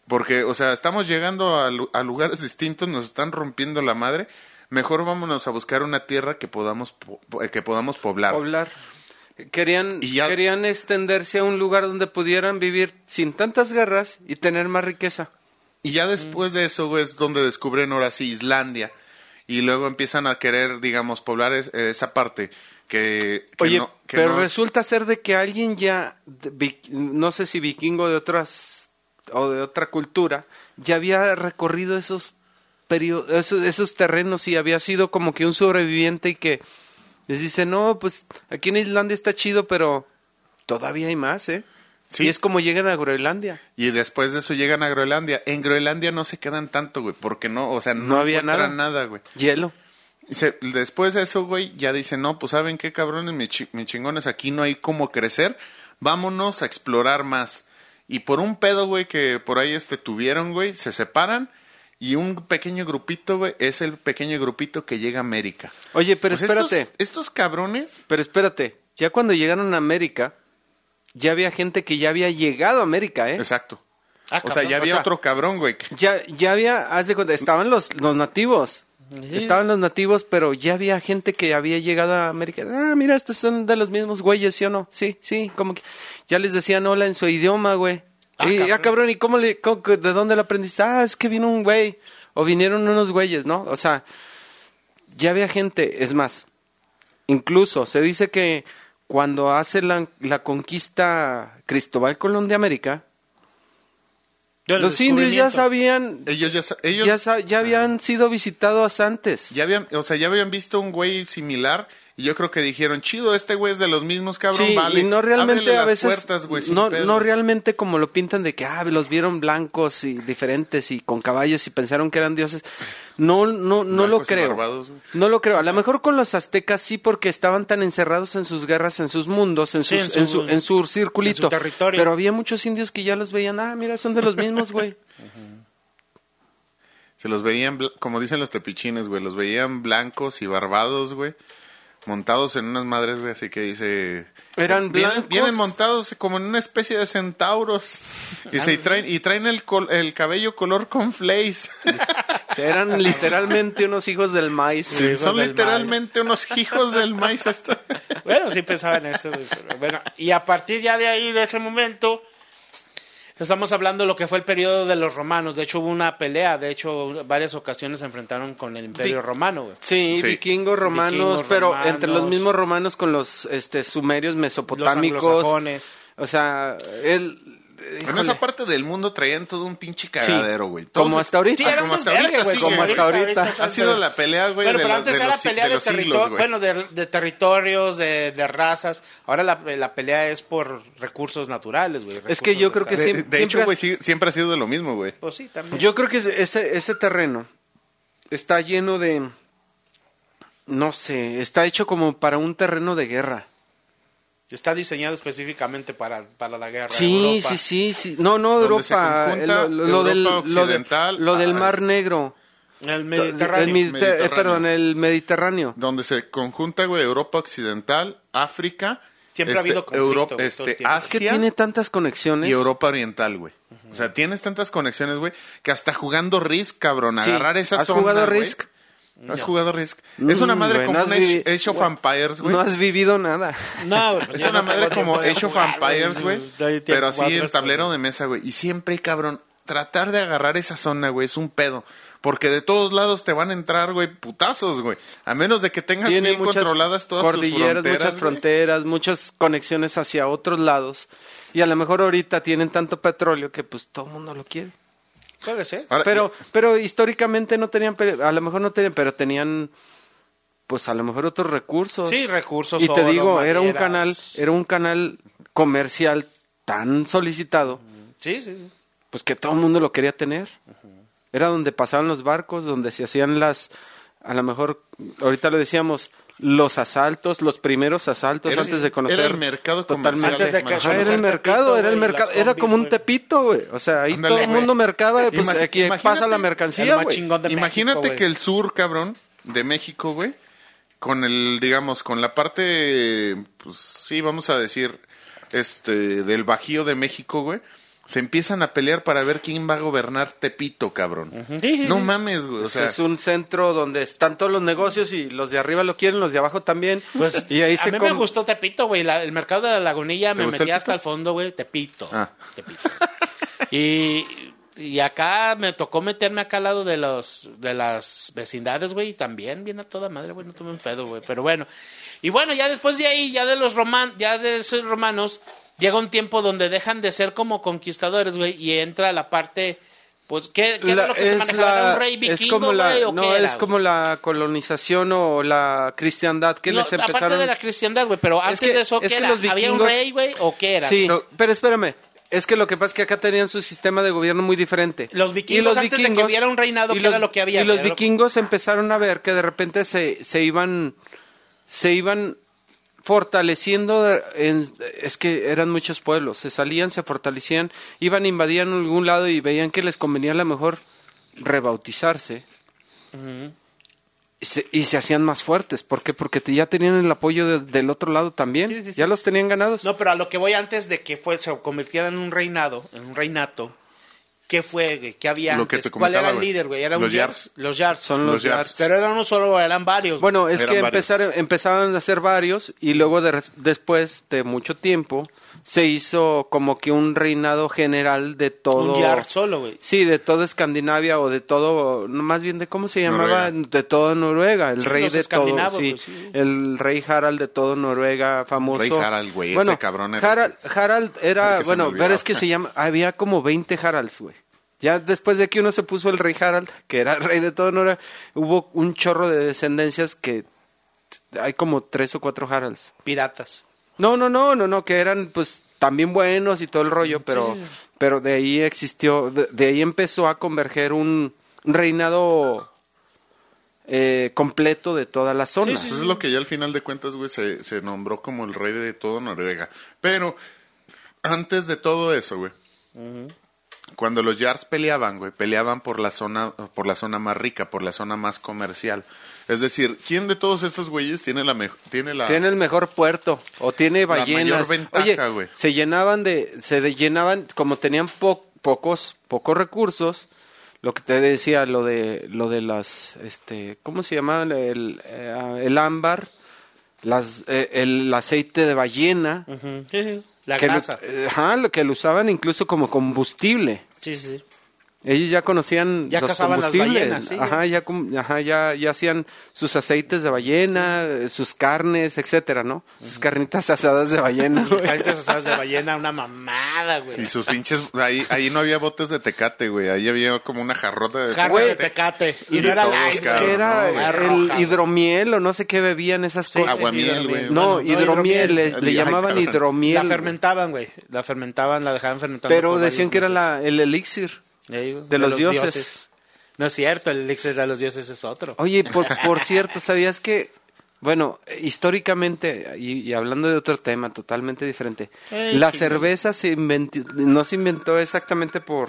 porque o sea estamos llegando a, lu- a lugares (laughs) distintos nos están rompiendo la madre. Mejor vámonos a buscar una tierra que podamos po- que podamos poblar. Poblar. Querían, Y ya- querían extenderse a un lugar donde pudieran vivir sin tantas guerras y tener más riqueza. Y ya después de eso, es donde descubren ahora sí Islandia. Y luego empiezan a querer, digamos, poblar es- esa parte que, que Oye, no- que pero no es- resulta ser de que alguien ya, no sé si vikingo de otras o de otra cultura, ya había recorrido esos esos, esos terrenos y había sido como que un sobreviviente y que les dice, no, pues aquí en Islandia está chido, pero todavía hay más, ¿eh? Sí. Y es como llegan a Groenlandia. Y después de eso llegan a Groenlandia. En Groenlandia no se quedan tanto, güey, porque no, o sea, no, No había nada. nada, güey. Hielo. Se- después de eso, güey, ya dicen, no, pues saben qué cabrones, mis, chi- mis chingones, aquí no hay cómo crecer, vámonos a explorar más. Y por un pedo, güey, que por ahí este tuvieron, güey, se separan y un pequeño grupito, güey, es el pequeño grupito que llega a América. Oye, pero Pues espérate. Estos, estos cabrones, Pero espérate, ya cuando llegaron a América, ya había gente que ya había llegado a América, ¿eh? exacto. Ah, o sea, ya había O sea, otro cabrón, güey. Ya, ya había, haz de cuenta, estaban los, los nativos. Estaban los nativos, pero ya había gente que había llegado a América. Ah, mira, estos son de los mismos güeyes, ¿sí o no? Sí, sí, como que ya les decían hola en su idioma, güey. Ah, y, cabrón. ah, cabrón, ¿y cómo le, cómo- de dónde lo aprendiste? Ah, es que vino un güey, o vinieron unos güeyes, ¿no? O sea, ya había gente, es más, incluso se dice que cuando hace la, la conquista Cristóbal Colón de América, los indios ya sabían, Ellos ya, ellos ya, ya habían sido visitados antes. ya habían, o sea, ya habían visto un güey similar y yo creo que dijeron, chido, este güey es de los mismos, cabrón, Sí, vale. y no realmente a veces, puertas, güey, sin no, pedos". no realmente como lo pintan de que ah, los vieron blancos y diferentes y con caballos y pensaron que eran dioses. No, no, no lo Blancos creo. barbados. No lo creo. A lo mejor con los aztecas sí, porque estaban tan encerrados en sus guerras, en sus mundos, en, Sí, sus- en en, su- su, en su circulito. en su territorio. Pero había muchos indios que ya los veían, ah, mira, son de los mismos, güey. (laughs) Se los veían, como dicen los tepichines, güey, los veían blancos y barbados, güey, montados en unas madres, güey, así que dice... Eran vienen, blancos. Vienen montados como en una especie de centauros. Y, se, y traen, y traen el, col- el cabello color con flays. (laughs) Eran literalmente unos hijos del maíz. Sí, hijos son del literalmente unos hijos del maíz. esto. (laughs) Bueno, sí pensaba en eso. güey, pero bueno, y a partir ya de ahí, de ese momento, estamos hablando de lo que fue el periodo de los romanos. De hecho, hubo una pelea. De hecho, varias ocasiones se enfrentaron con el imperio Vi- romano. güey. Sí, Sí. vikingos, romanos, Vikingos, pero romanos. entre los mismos romanos con los este, sumerios Los mesopotámicos. anglosajones. O sea, En esa parte del mundo traían todo un pinche cagadero, güey. como hasta ahorita. Sí, como hasta ahorita güey, como hasta ahorita. Ha sido la pelea, güey, Bueno, de, pero los- antes de era los, pelea de de, los siglos, territorio, güey. bueno, de, de territorios, de, de razas. Ahora la, la pelea es por recursos naturales, güey. Es que yo creo que siempre- de hecho, siempre güey, sí- siempre ha sido de lo mismo, güey. Pues sí, también. Yo creo que ese, ese terreno está lleno de... No sé, está hecho como para un terreno de guerra. Está diseñado específicamente para, para la guerra. Sí, Europa. sí, sí, sí. No, no Europa. lo, lo- lo del, Europa lo, de- occidental, lo del Mar es- Negro. El Mediterráneo. El Mediter- eh, Mediterráneo. perdón, el Mediterráneo. Donde se conjunta, güey, Europa Occidental, África, Siempre ha este, habido conflicto, Europa, este. Es que Asia tiene tantas conexiones. y Europa Oriental, güey. O sea, tienes tantas conexiones, güey, que hasta jugando Risk, cabrón, Sí. agarrar esa ¿Has zona, jugado güey. Risk? ¿Has jugado Risk? es una Mm, madre como no un Age, of Empires, güey. No has vivido nada. No, (laughs) güey, Es una no madre como Age of Empires, güey. Pero así en tablero de mesa, güey. Y siempre, cabrón, tratar de agarrar esa zona, güey, es un pedo. Porque de todos lados te van a entrar, güey, putazos, güey. A menos de que tengas Tiene bien controladas todas tus fronteras. muchas güey. fronteras, muchas conexiones hacia otros lados. Y a lo mejor ahorita tienen tanto petróleo que pues todo el mundo lo quiere. Puede ser. Ahora, Pero, pero históricamente no tenían, a lo mejor no tenían, pero tenían, pues a lo mejor otros recursos. Sí, recursos, Y te oro, digo, era un canal, era un canal comercial tan solicitado, Sí, sí. sí. pues que todo el mundo lo quería tener. Era donde pasaban los barcos, donde se hacían las, a lo mejor, ahorita lo decíamos, los asaltos, los primeros asaltos Era- antes de conocer. era el mercado totalmente. comercial Antes de que Ajá, era el mercado, era el mercado, era como un tepito, güey. O sea, ahí todo el mundo mercaba, pues Imagi- aquí imagínate pasa la mercancía, güey. Imagínate México, que el sur, cabrón, de México, güey, con el, digamos, con la parte, pues sí, vamos a decir, este, del Bajío de México, güey, se empiezan a pelear para ver quién va a gobernar Tepito, cabrón. No mames, güey, o sea, es un centro donde están todos los negocios y los de arriba lo quieren, los de abajo también. Pues, y ahí a se mí com- me gustó Tepito, güey. la- el mercado de la lagunilla ¿Te me metí hasta el fondo, güey. Tepito. Ah. Tepito. Y, y acá me tocó meterme acá al lado de los de las vecindades, güey. Y también viene a toda madre, güey. No tuve un pedo, güey. Pero bueno. Y bueno, ya después de ahí, ya de los roman, ya de esos romanos, llega un tiempo donde dejan de ser como conquistadores, güey. Y entra la parte. Pues, ¿qué, qué era lo que se es manejaba? ¿Era la- un rey es como la? ¿O no, qué era, es como la colonización o la cristiandad que No, les aparte empezaron. de la cristiandad, güey, pero antes que- de eso, es ¿qué que era? los ¿Había un vikingos- rey, güey, o qué era? Sí, No. pero espérame. Es que lo que pasa es que acá tenían su sistema de gobierno muy diferente. Los vikingos, antes de que hubiera un reinado, y ¿qué los- era lo que había? Y los lo- vikingos empezaron a ver que de repente se, se iban se iban fortaleciendo en- es que eran muchos pueblos, se salían, se fortalecían, iban invadían algún lado y veían que les convenía a lo mejor rebautizarse. y, se, y se hacían más fuertes, ¿por qué? Porque te- ya tenían el apoyo de- del otro lado también, Sí, sí, sí. ya los tenían ganados. No, pero a lo que voy antes de que fue, se convirtiera en un reinado, en un reinato, ¿qué fue, güey? ¿Qué había Lo que antes? te ¿Cuál era el güey. líder, güey? ¿Era un Los Yars? Yars. Los Yars. Son los, Los Yars. Yards. Pero eran uno solo, eran varios. Bueno, es Eran que varios. empezaron, empezaban a hacer varios y luego de res- después de mucho tiempo se hizo como que un reinado general de todo. un Yar solo, güey. Sí, de toda Escandinavia o de todo, no, más bien de cómo se llamaba, Noruega. de toda Noruega, el Sí, rey los de todo, escandinavos, sí, pues, sí. el rey Harald de todo Noruega, famoso. Rey Harald, güey, ese bueno, cabrón era- Harald, Harald era, El que se me bueno, olvidaba. pero es que se llama, había como 20 Haralds, güey. Ya después de que uno se puso el rey Harald, que era el (laughs) rey de todo Noruega, hubo un chorro de descendencias que hay como tres o cuatro Haralds. Piratas. No, no, no, no, no, que eran pues también buenos y todo el rollo, pero, sí, pero de ahí existió, de, ahí empezó a converger un, reinado eh, completo de toda la zona. Sí, sí, Pues es lo que ya al final de cuentas, güey, se, se nombró como el rey de todo Noruega. Pero antes de todo eso, güey, cuando los Yars peleaban, güey, peleaban por la zona, por la zona más rica, por la zona más comercial. Es decir, ¿quién de todos estos güeyes tiene la mejor, tiene la, Tiene el mejor puerto o tiene La ballenas. mayor ventaja, Oye, güey. se llenaban de, se de- llenaban como tenían po- pocos, pocos recursos. Lo que te decía, lo de, lo de las, este, ¿cómo se llamaban? El, eh, el ámbar, las, eh, el aceite de ballena. Sí. La que grasa. eh, ajá, lo que lo usaban incluso como combustible. Sí, sí. Ellos ya conocían Ya los cazaban las combustibles. ballenas, sí. Ajá, ya, ajá, ya, ya hacían sus aceites de ballena, sus carnes, etcétera, ¿no? Sus carnitas asadas de ballena. güey. Calientes asadas de ballena, una mamada, güey. Y sus pinches, ahí, ahí no había botes de tecate, güey, ahí había como una jarrota de Jarra de tecate. Y y no era light, cabrón, era no, Era el roja, güey. hidromiel o no sé qué bebían esas Sí, cosas. Aguamiel, güey. no, Bueno, no, hidromiel, le, hidromiel. le llamaban hidromiel. La fermentaban, güey. La fermentaban, la dejaban fermentando. pero decían que era la, el elixir. De los dioses. No es cierto, el elixir de los dioses es otro. Oye, por, por cierto, ¿sabías que, bueno, históricamente, y, y hablando de otro tema totalmente diferente, Ey, la sí. cerveza se inventó, no se inventó exactamente por...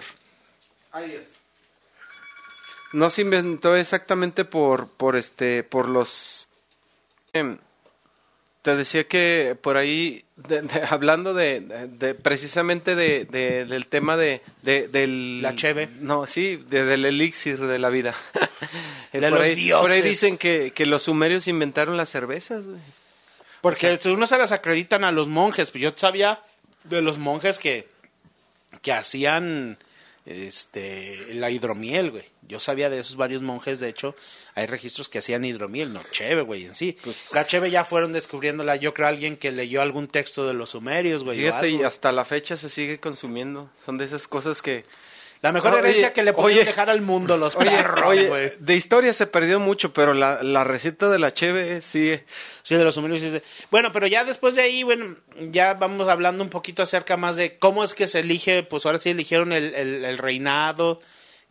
No se inventó exactamente por, por este, por los... em, te decía que por ahí, de- de- hablando de, precisamente de, de- del tema de, de- del... La cheve. No, sí, de- del elixir de la vida. (laughs) De por los ahí, dioses. Por ahí dicen que, que los sumerios inventaron las cervezas. güey. Porque uno se las acreditan a los monjes. Pues yo sabía de los monjes que, que hacían este la hidromiel, güey. Yo sabía de esos varios monjes, de hecho, hay registros que hacían hidromiel, no cheve, güey, en sí. Pues- la cheve ya fueron descubriéndola, yo creo alguien que leyó algún texto de los sumerios, güey. Fíjate, y hasta la fecha se sigue consumiendo. Son de esas cosas que... La mejor herencia que le podían dejar al mundo los Oye, perros, oye, de historia se perdió mucho, pero la, la receta de la cheve sigue. Sí, de los sí, de- Bueno, pero ya después de ahí, bueno, ya vamos hablando un poquito acerca más de cómo es que se elige, pues ahora sí eligieron el, el, el reinado,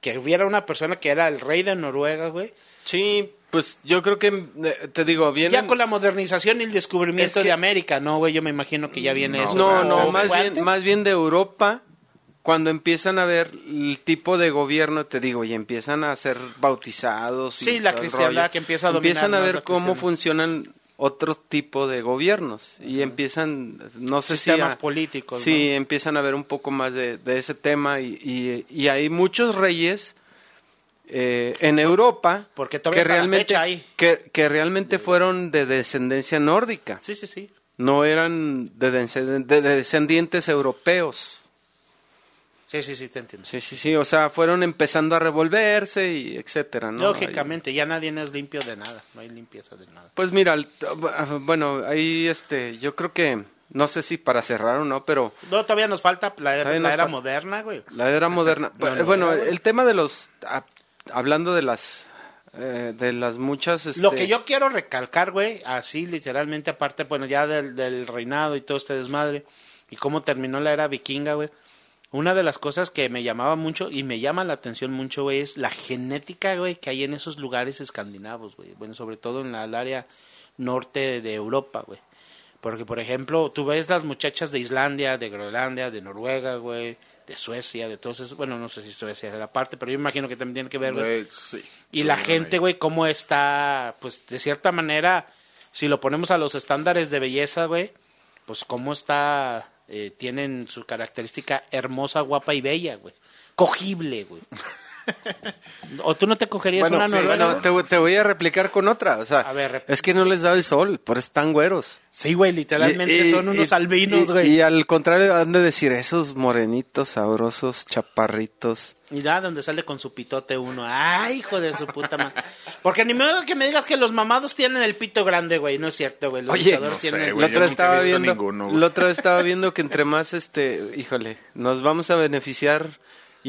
que hubiera una persona que era el rey de Noruega, güey. Sí, Pues yo creo que, eh, te digo, viene... Ya con la modernización y el descubrimiento Es que- de América, ¿no, güey? Yo me imagino que ya viene eso. No, no, ¿Desde más ¿Fue bien, más bien de Europa, cuando empiezan a ver el tipo de gobierno, te digo, y empiezan a ser bautizados. y Sí, la cristiandad que empieza a dominar Empiezan a ver cómo funcionan otros tipos de gobiernos y empiezan, no sé Sistemas si... a- políticos, Sí, empiezan a ver un poco más de, de ese tema y, y, y hay muchos reyes eh, en Europa Porque que realmente, ahí. que, que realmente fueron de descendencia nórdica Sí, sí, sí. no eran de, descend- de descendientes europeos. Sí, sí, sí, te entiendo. Sí, sí, sí, o sea, fueron empezando a revolverse y etcétera, ¿no? Lógicamente, ya nadie es limpio de nada. No hay limpieza de nada. Pues mira, bueno, ahí este, yo creo que, no sé si para cerrar o no, pero No, todavía nos falta la, era- Todavía la nos era falta. moderna, güey. la era moderna, (laughs) No, no, bueno, era, el tema de los, ah, hablando de las, eh, de las muchas, este, Lo que yo quiero recalcar, güey, así literalmente, aparte, bueno, ya del, del reinado y todo este desmadre, y cómo terminó la era vikinga, güey. Una de las cosas que me llamaba mucho y me llama la atención mucho, güey, es la genética, güey, que hay en esos lugares escandinavos, güey. Bueno, sobre todo en la, el área norte de Europa, güey. Porque, por ejemplo, tú ves las muchachas de Islandia, de Groenlandia, de Noruega, güey, de Suecia, de todos esos, bueno, no sé si Suecia es la parte, pero yo imagino que también tiene que ver, güey, sí. y la gente, güey, cómo está, pues de cierta manera, si lo ponemos a los estándares de belleza, güey, pues cómo está, eh, tienen su característica hermosa, guapa y bella, güey. Cogible, güey. ¿O tú no te cogerías bueno, una sí, noruega? bueno, te, voy- te voy a replicar con otra, o sea, A ver, es que no les da el sol, por eso están güeros. Sí, güey, literalmente Y- y- son unos y- albinos, y- güey. Y, al contrario, han de decir esos morenitos, sabrosos, chaparritos. Y nada, donde sale con su pitote uno. Ay, hijo de su puta madre. Porque ni modo que me digas que los mamados tienen el pito grande, güey. No es cierto, güey. Los Oye, luchadores no sé, tienen el güey. Yo nunca he estaba viendo, ninguno, güey. la otra estaba viendo que entre más, este, híjole, nos vamos a beneficiar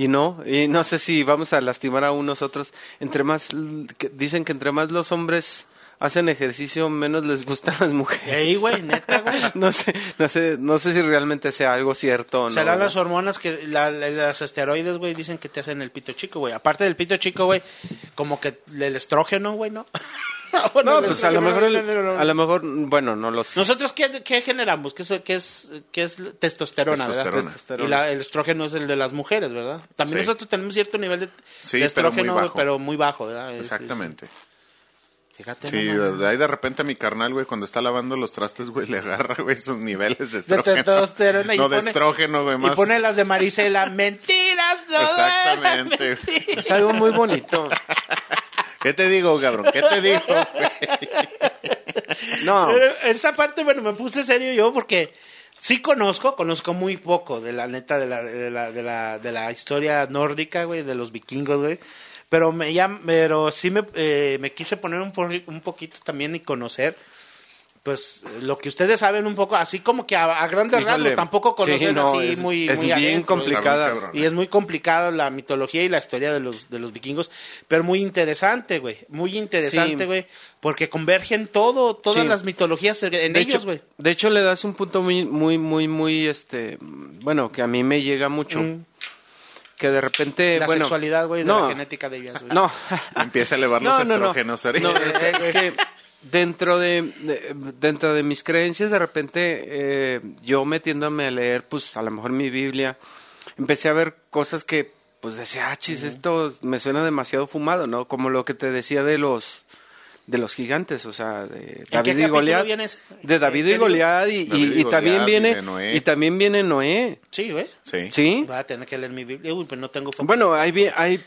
y no, y no sé si vamos a lastimar a unos otros. Entre más, que- dicen que entre más los hombres hacen ejercicio, menos les gustan las mujeres. Ey, güey, neta, güey. (laughs) No sé, no sé, no sé si realmente sea algo cierto o no. Serán las hormonas que, la- las esteroides, güey, dicen que te hacen el pito chico, güey. Aparte del pito chico, güey, como que el estrógeno, güey, ¿no? (laughs) (laughs) Bueno, No, pues a lo estrógeno, mejor, el- a lo mejor, bueno, no lo sé. Nosotros, ¿qué, qué generamos? ¿Qué es, qué es, qué es testosterona, verdad? Testosterona. Testosterona. Y la- el estrógeno es el de las mujeres, ¿verdad? También Sí. nosotros tenemos cierto nivel de, Sí, de pero muy estrógeno, güey, bajo. pero muy bajo, ¿verdad? Exactamente. Fíjate, Sí, no de ahí de repente mi carnal, güey, cuando está lavando los trastes, güey, le agarra, güey, sus niveles de De estrógeno. testosterona y no, de pone- estrógeno, güey, Y más. pone las de Marisela, (laughs) mentiras, no Exactamente. mentiras. Es algo muy bonito. (laughs) ¿Qué te digo, cabrón? ¿Qué te digo? No, (laughs) Eh, Esta parte, bueno, me puse serio yo porque sí conozco, conozco muy poco de la neta de la, de la, de la, de la historia nórdica, güey, de los vikingos, güey. Pero me llam- pero sí me, eh, me quise poner un, por- un poquito también y conocer, pues, lo que ustedes saben un poco, así como que a, a grandes Híjole, rasgos, tampoco sí, conocen no, así es- muy, es muy bien adentro, complicada. Y es muy complicado la mitología y la historia de los, de los vikingos, pero muy interesante, güey. Muy interesante, Sí. güey. Porque convergen todo, todas Sí. las mitologías en de ellos, hecho, güey. de hecho le das un punto muy, muy, muy, muy, este, bueno, que a mí me llega mucho. Mm. Que de repente, La bueno, sexualidad, güey, de no, la genética de ellas, güey. No, Empieza a elevar los estrógenos no, ahorita. no, es, es (laughs) que dentro de, de- dentro de mis creencias de repente eh, yo metiéndome a leer pues a lo mejor mi Biblia empecé a ver cosas que pues decía ah chis esto me suena demasiado fumado no como lo que te decía de los de los gigantes o sea de qué David y Goliat de David ¿En y? Goliat y, David y- y y también Goliat y viene Noé. y también viene Noé Sí, güey. Sí. sí Voy a tener que leer mi Biblia. Uy, pero no tengo bueno, hay, hay, hay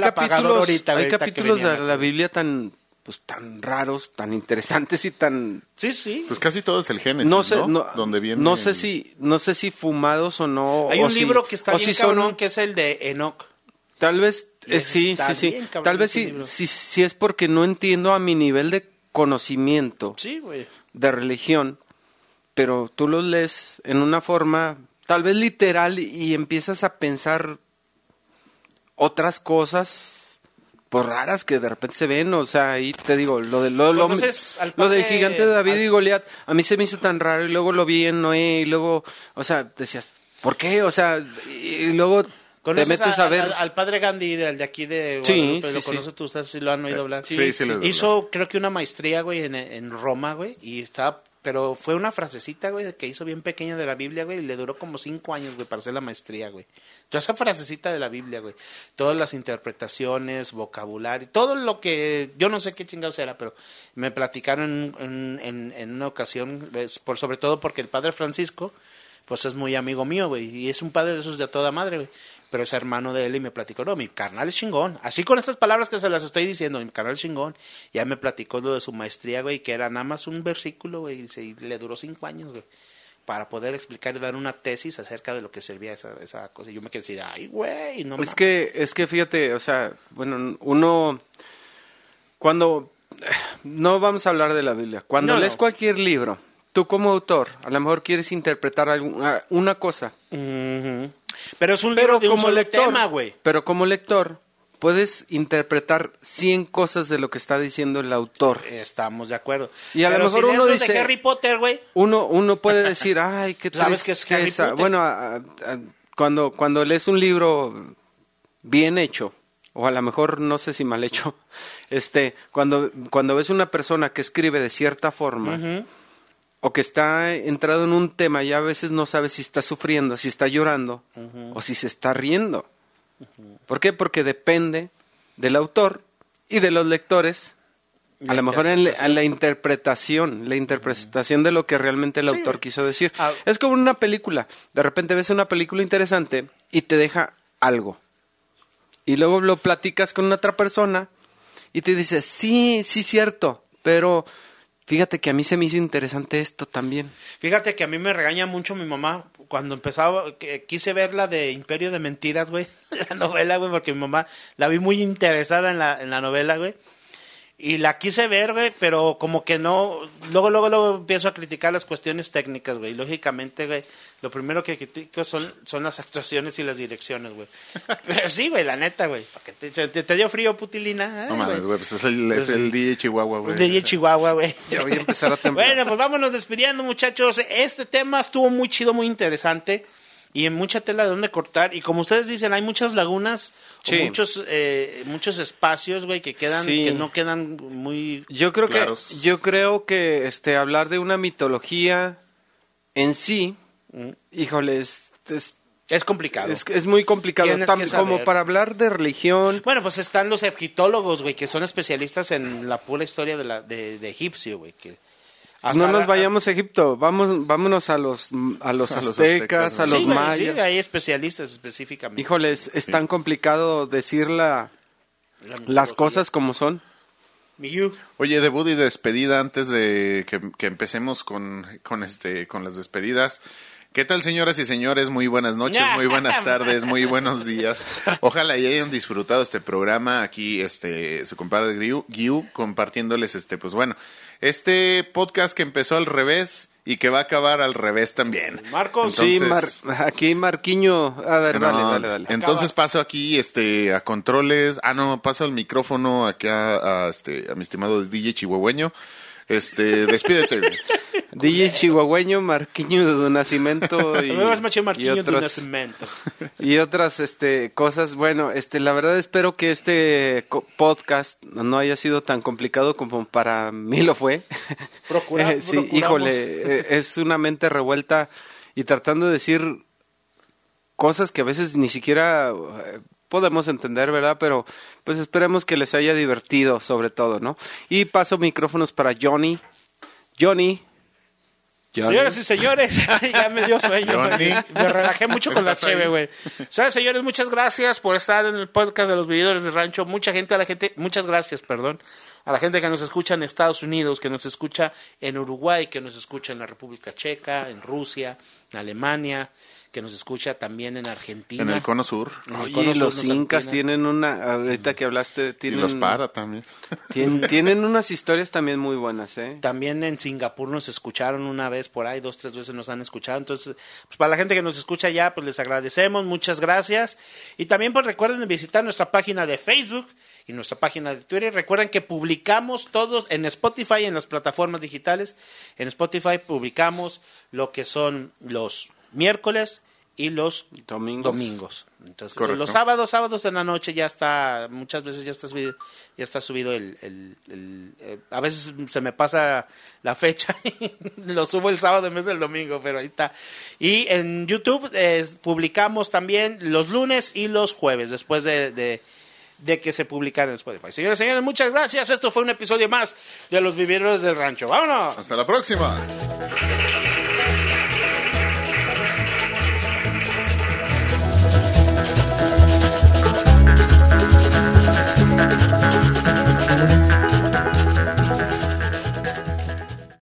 capítulos, ahorita, hay ahorita capítulos de la Biblia tan, pues, tan raros, tan interesantes y tan... Sí, sí. Pues casi todo es el Génesis, No sé, no, Donde viene... no sé si, no sé si fumados o no. Hay o un si- libro que está o bien si son- cabrón, que es el de Enoch. Tal vez, eh, sí, sí, sí. cabrón Tal vez sí, sí, sí es porque no entiendo a mi nivel de conocimiento Sí, güey. de religión, pero tú los lees en una forma tal vez literal y empiezas a pensar otras cosas pues raras que de repente se ven, o sea, ahí te digo, lo de lo, lo, ¿Conoces al lo del gigante de David al- y Goliat, a mí se me hizo tan raro y luego lo vi en Noé y luego, o sea, decías, ¿por qué? O sea, y luego ¿Conoces metes a ver- Al, al padre Gandhi, del de aquí de Sí, sí, ¿Lo sí. conoces tú? ¿Ustedes sí lo han oído hablar? Sí, sí, he Hizo, creo que una maestría, güey, en, en Roma, güey, y estaba... Pero fue una frasecita, güey, que hizo bien pequeña de la Biblia, güey, y le duró como cinco años, güey, para hacer la maestría, güey. Toda esa frasecita de la Biblia, güey. Todas las interpretaciones, vocabulario, todo lo que... Yo no sé qué chingados era, pero me platicaron en, en, en una ocasión, por sobre todo porque el padre Francisco, pues es muy amigo mío, güey, y es un padre de esos de toda madre, güey. Pero es hermano de él y me platicó, no, mi carnal es chingón. Así con estas palabras que se las estoy diciendo, mi carnal es chingón. Ya me platicó lo de su maestría, güey, que era nada más un versículo, güey, y, le duró cinco años, güey, para poder explicar y dar una tesis acerca de lo que servía esa, esa cosa. Y yo me quedé así, ay, güey, no Es mames". que, es que fíjate, o sea, bueno, uno, cuando, no vamos a hablar de la Biblia, cuando No, lees no. cualquier libro, tú como autor, a lo mejor quieres interpretar alguna, una cosa, Ujú. Pero es un pero libro de un como solo lector, tema, güey. pero como lector, puedes interpretar 100 cosas de lo que está diciendo el autor. Estamos de acuerdo. Y a lo mejor si uno dice- de Harry Potter, güey. Uno, uno puede decir, (laughs) ay, qué ¿Sabes qué es Harry tristeza". Potter? Bueno, a- cuando, cuando lees un libro bien hecho, o a lo mejor no sé si mal hecho, (laughs) este, cuando, cuando ves una persona que escribe de cierta forma. O que está entrado en un tema y a veces no sabes si está sufriendo, si está llorando, o si se está riendo. ¿Por qué? Porque depende del autor y de los lectores a lo mejor en, la- la interpretación, la interpretación de lo que realmente el Sí, autor quiso decir. Ah. Es como una película. De repente ves una película interesante y te deja algo. Y luego lo platicas con otra persona y te dice, sí, sí, cierto, pero fíjate que a mí se me hizo interesante esto también. Fíjate que a mí me regaña mucho mi mamá cuando empezaba, que quise ver la de Imperio de Mentiras, güey, (laughs) la novela, güey, porque mi mamá la vi muy interesada en la, en la novela, güey. Y la quise ver, güey, pero como que no. Luego, luego, luego empiezo a criticar las cuestiones técnicas, güey. Lógicamente, güey, lo primero que critico son, son las (laughs) actuaciones y las direcciones, güey. Pero sí, güey, la neta, güey. ¿Para qué te, te, te dio frío, putilina? Ay, No mames, güey, pues es el, es el DJ Chihuahua, güey. de Chihuahua, güey. (laughs) Ya voy a empezar a (laughs) temblar. Bueno, pues vámonos despidiendo, muchachos. Este tema estuvo muy chido, muy interesante. Y en mucha tela de dónde cortar. Y como ustedes dicen, hay muchas lagunas, o Sí. muchos, eh, muchos espacios, güey, que quedan, Sí. que no quedan muy. Yo creo Claros. que yo creo que este hablar de una mitología en sí, híjole, es, es, Es complicado. es- es muy complicado Tam- como para hablar de religión. Bueno, pues están los egiptólogos, güey, que son especialistas en la pura historia de, la, de, de egipcio, güey. Que hasta no nos la- vayamos a Egipto, vamos vámonos a los a los (laughs) A los aztecas, a los Sí, mayas. sí, hay especialistas específicamente. Híjoles, es tan complicado decir la- La las cosas como son. Miyu. Oye, debut y despedida antes de que, que empecemos con, con, este, con las despedidas. ¿Qué tal, señoras y señores? Muy buenas noches, (laughs) muy buenas tardes, muy buenos días. Ojalá y hayan disfrutado este programa aquí, este, su compadre Guiu, Guiu, compartiéndoles, este, pues bueno, este podcast que empezó al revés y que va a acabar al revés también. Marcos. Sí, Mar- aquí Marquiño, a ver, dale, No, dale, dale. Entonces paso aquí este a controles. Ah, no, paso el micrófono aquí a, a, este a mi estimado DJ Chihuahueño. Este, despídete. (laughs) DJ Chihuahueño, Marquiño de Nacimiento (laughs) y, Me vas macho y Nacimiento. (laughs) y otras este cosas bueno este la verdad espero que este podcast no haya sido tan complicado como para mí lo fue Procura- Eh, sí procuramos. híjole eh, es una mente revuelta y tratando de decir cosas que a veces ni siquiera eh, podemos entender verdad pero pues esperemos que les haya divertido sobre todo no y paso micrófonos para Johnny Johnny Johnny. Señoras y señores, (laughs) ay, ya me dio sueño. Johnny. Me relajé mucho con la ¿Estás cheve, güey. ¿Sabes, señores? Muchas gracias por estar en el podcast de los vividores de rancho. Mucha gente, a la gente, muchas gracias, perdón. A la gente que nos escucha en Estados Unidos, que nos escucha en Uruguay, que nos escucha en la República Checa, en Rusia, en Alemania, que nos escucha también en Argentina. En el cono sur. En el Oye, cono sur los incas tienen una, ahorita que hablaste, Y tienen, los para también. (laughs) tien- tienen unas historias también muy buenas, ¿eh? También en Singapur nos escucharon una vez por ahí, dos, tres veces nos han escuchado. Entonces, pues para la gente que nos escucha ya, pues les agradecemos, muchas gracias. Y también pues recuerden visitar nuestra página de Facebook y nuestra página de Twitter. Recuerden que publicamos todos en Spotify, en las plataformas digitales. En Spotify publicamos lo que son los miércoles y los Domingos. domingos. Entonces, Correcto. los sábados, sábados en la noche ya está, muchas veces ya está subido, ya está subido el, el- el- eh, a veces se me pasa la fecha (laughs) y lo subo el sábado en vez del domingo, pero ahí está. Y en YouTube eh, publicamos también los lunes y los jueves, después de, de, de que se publican en Spotify. Señores, señores, muchas gracias. Esto fue un episodio más de Los Viveros del Rancho. ¡Vámonos! Hasta la próxima.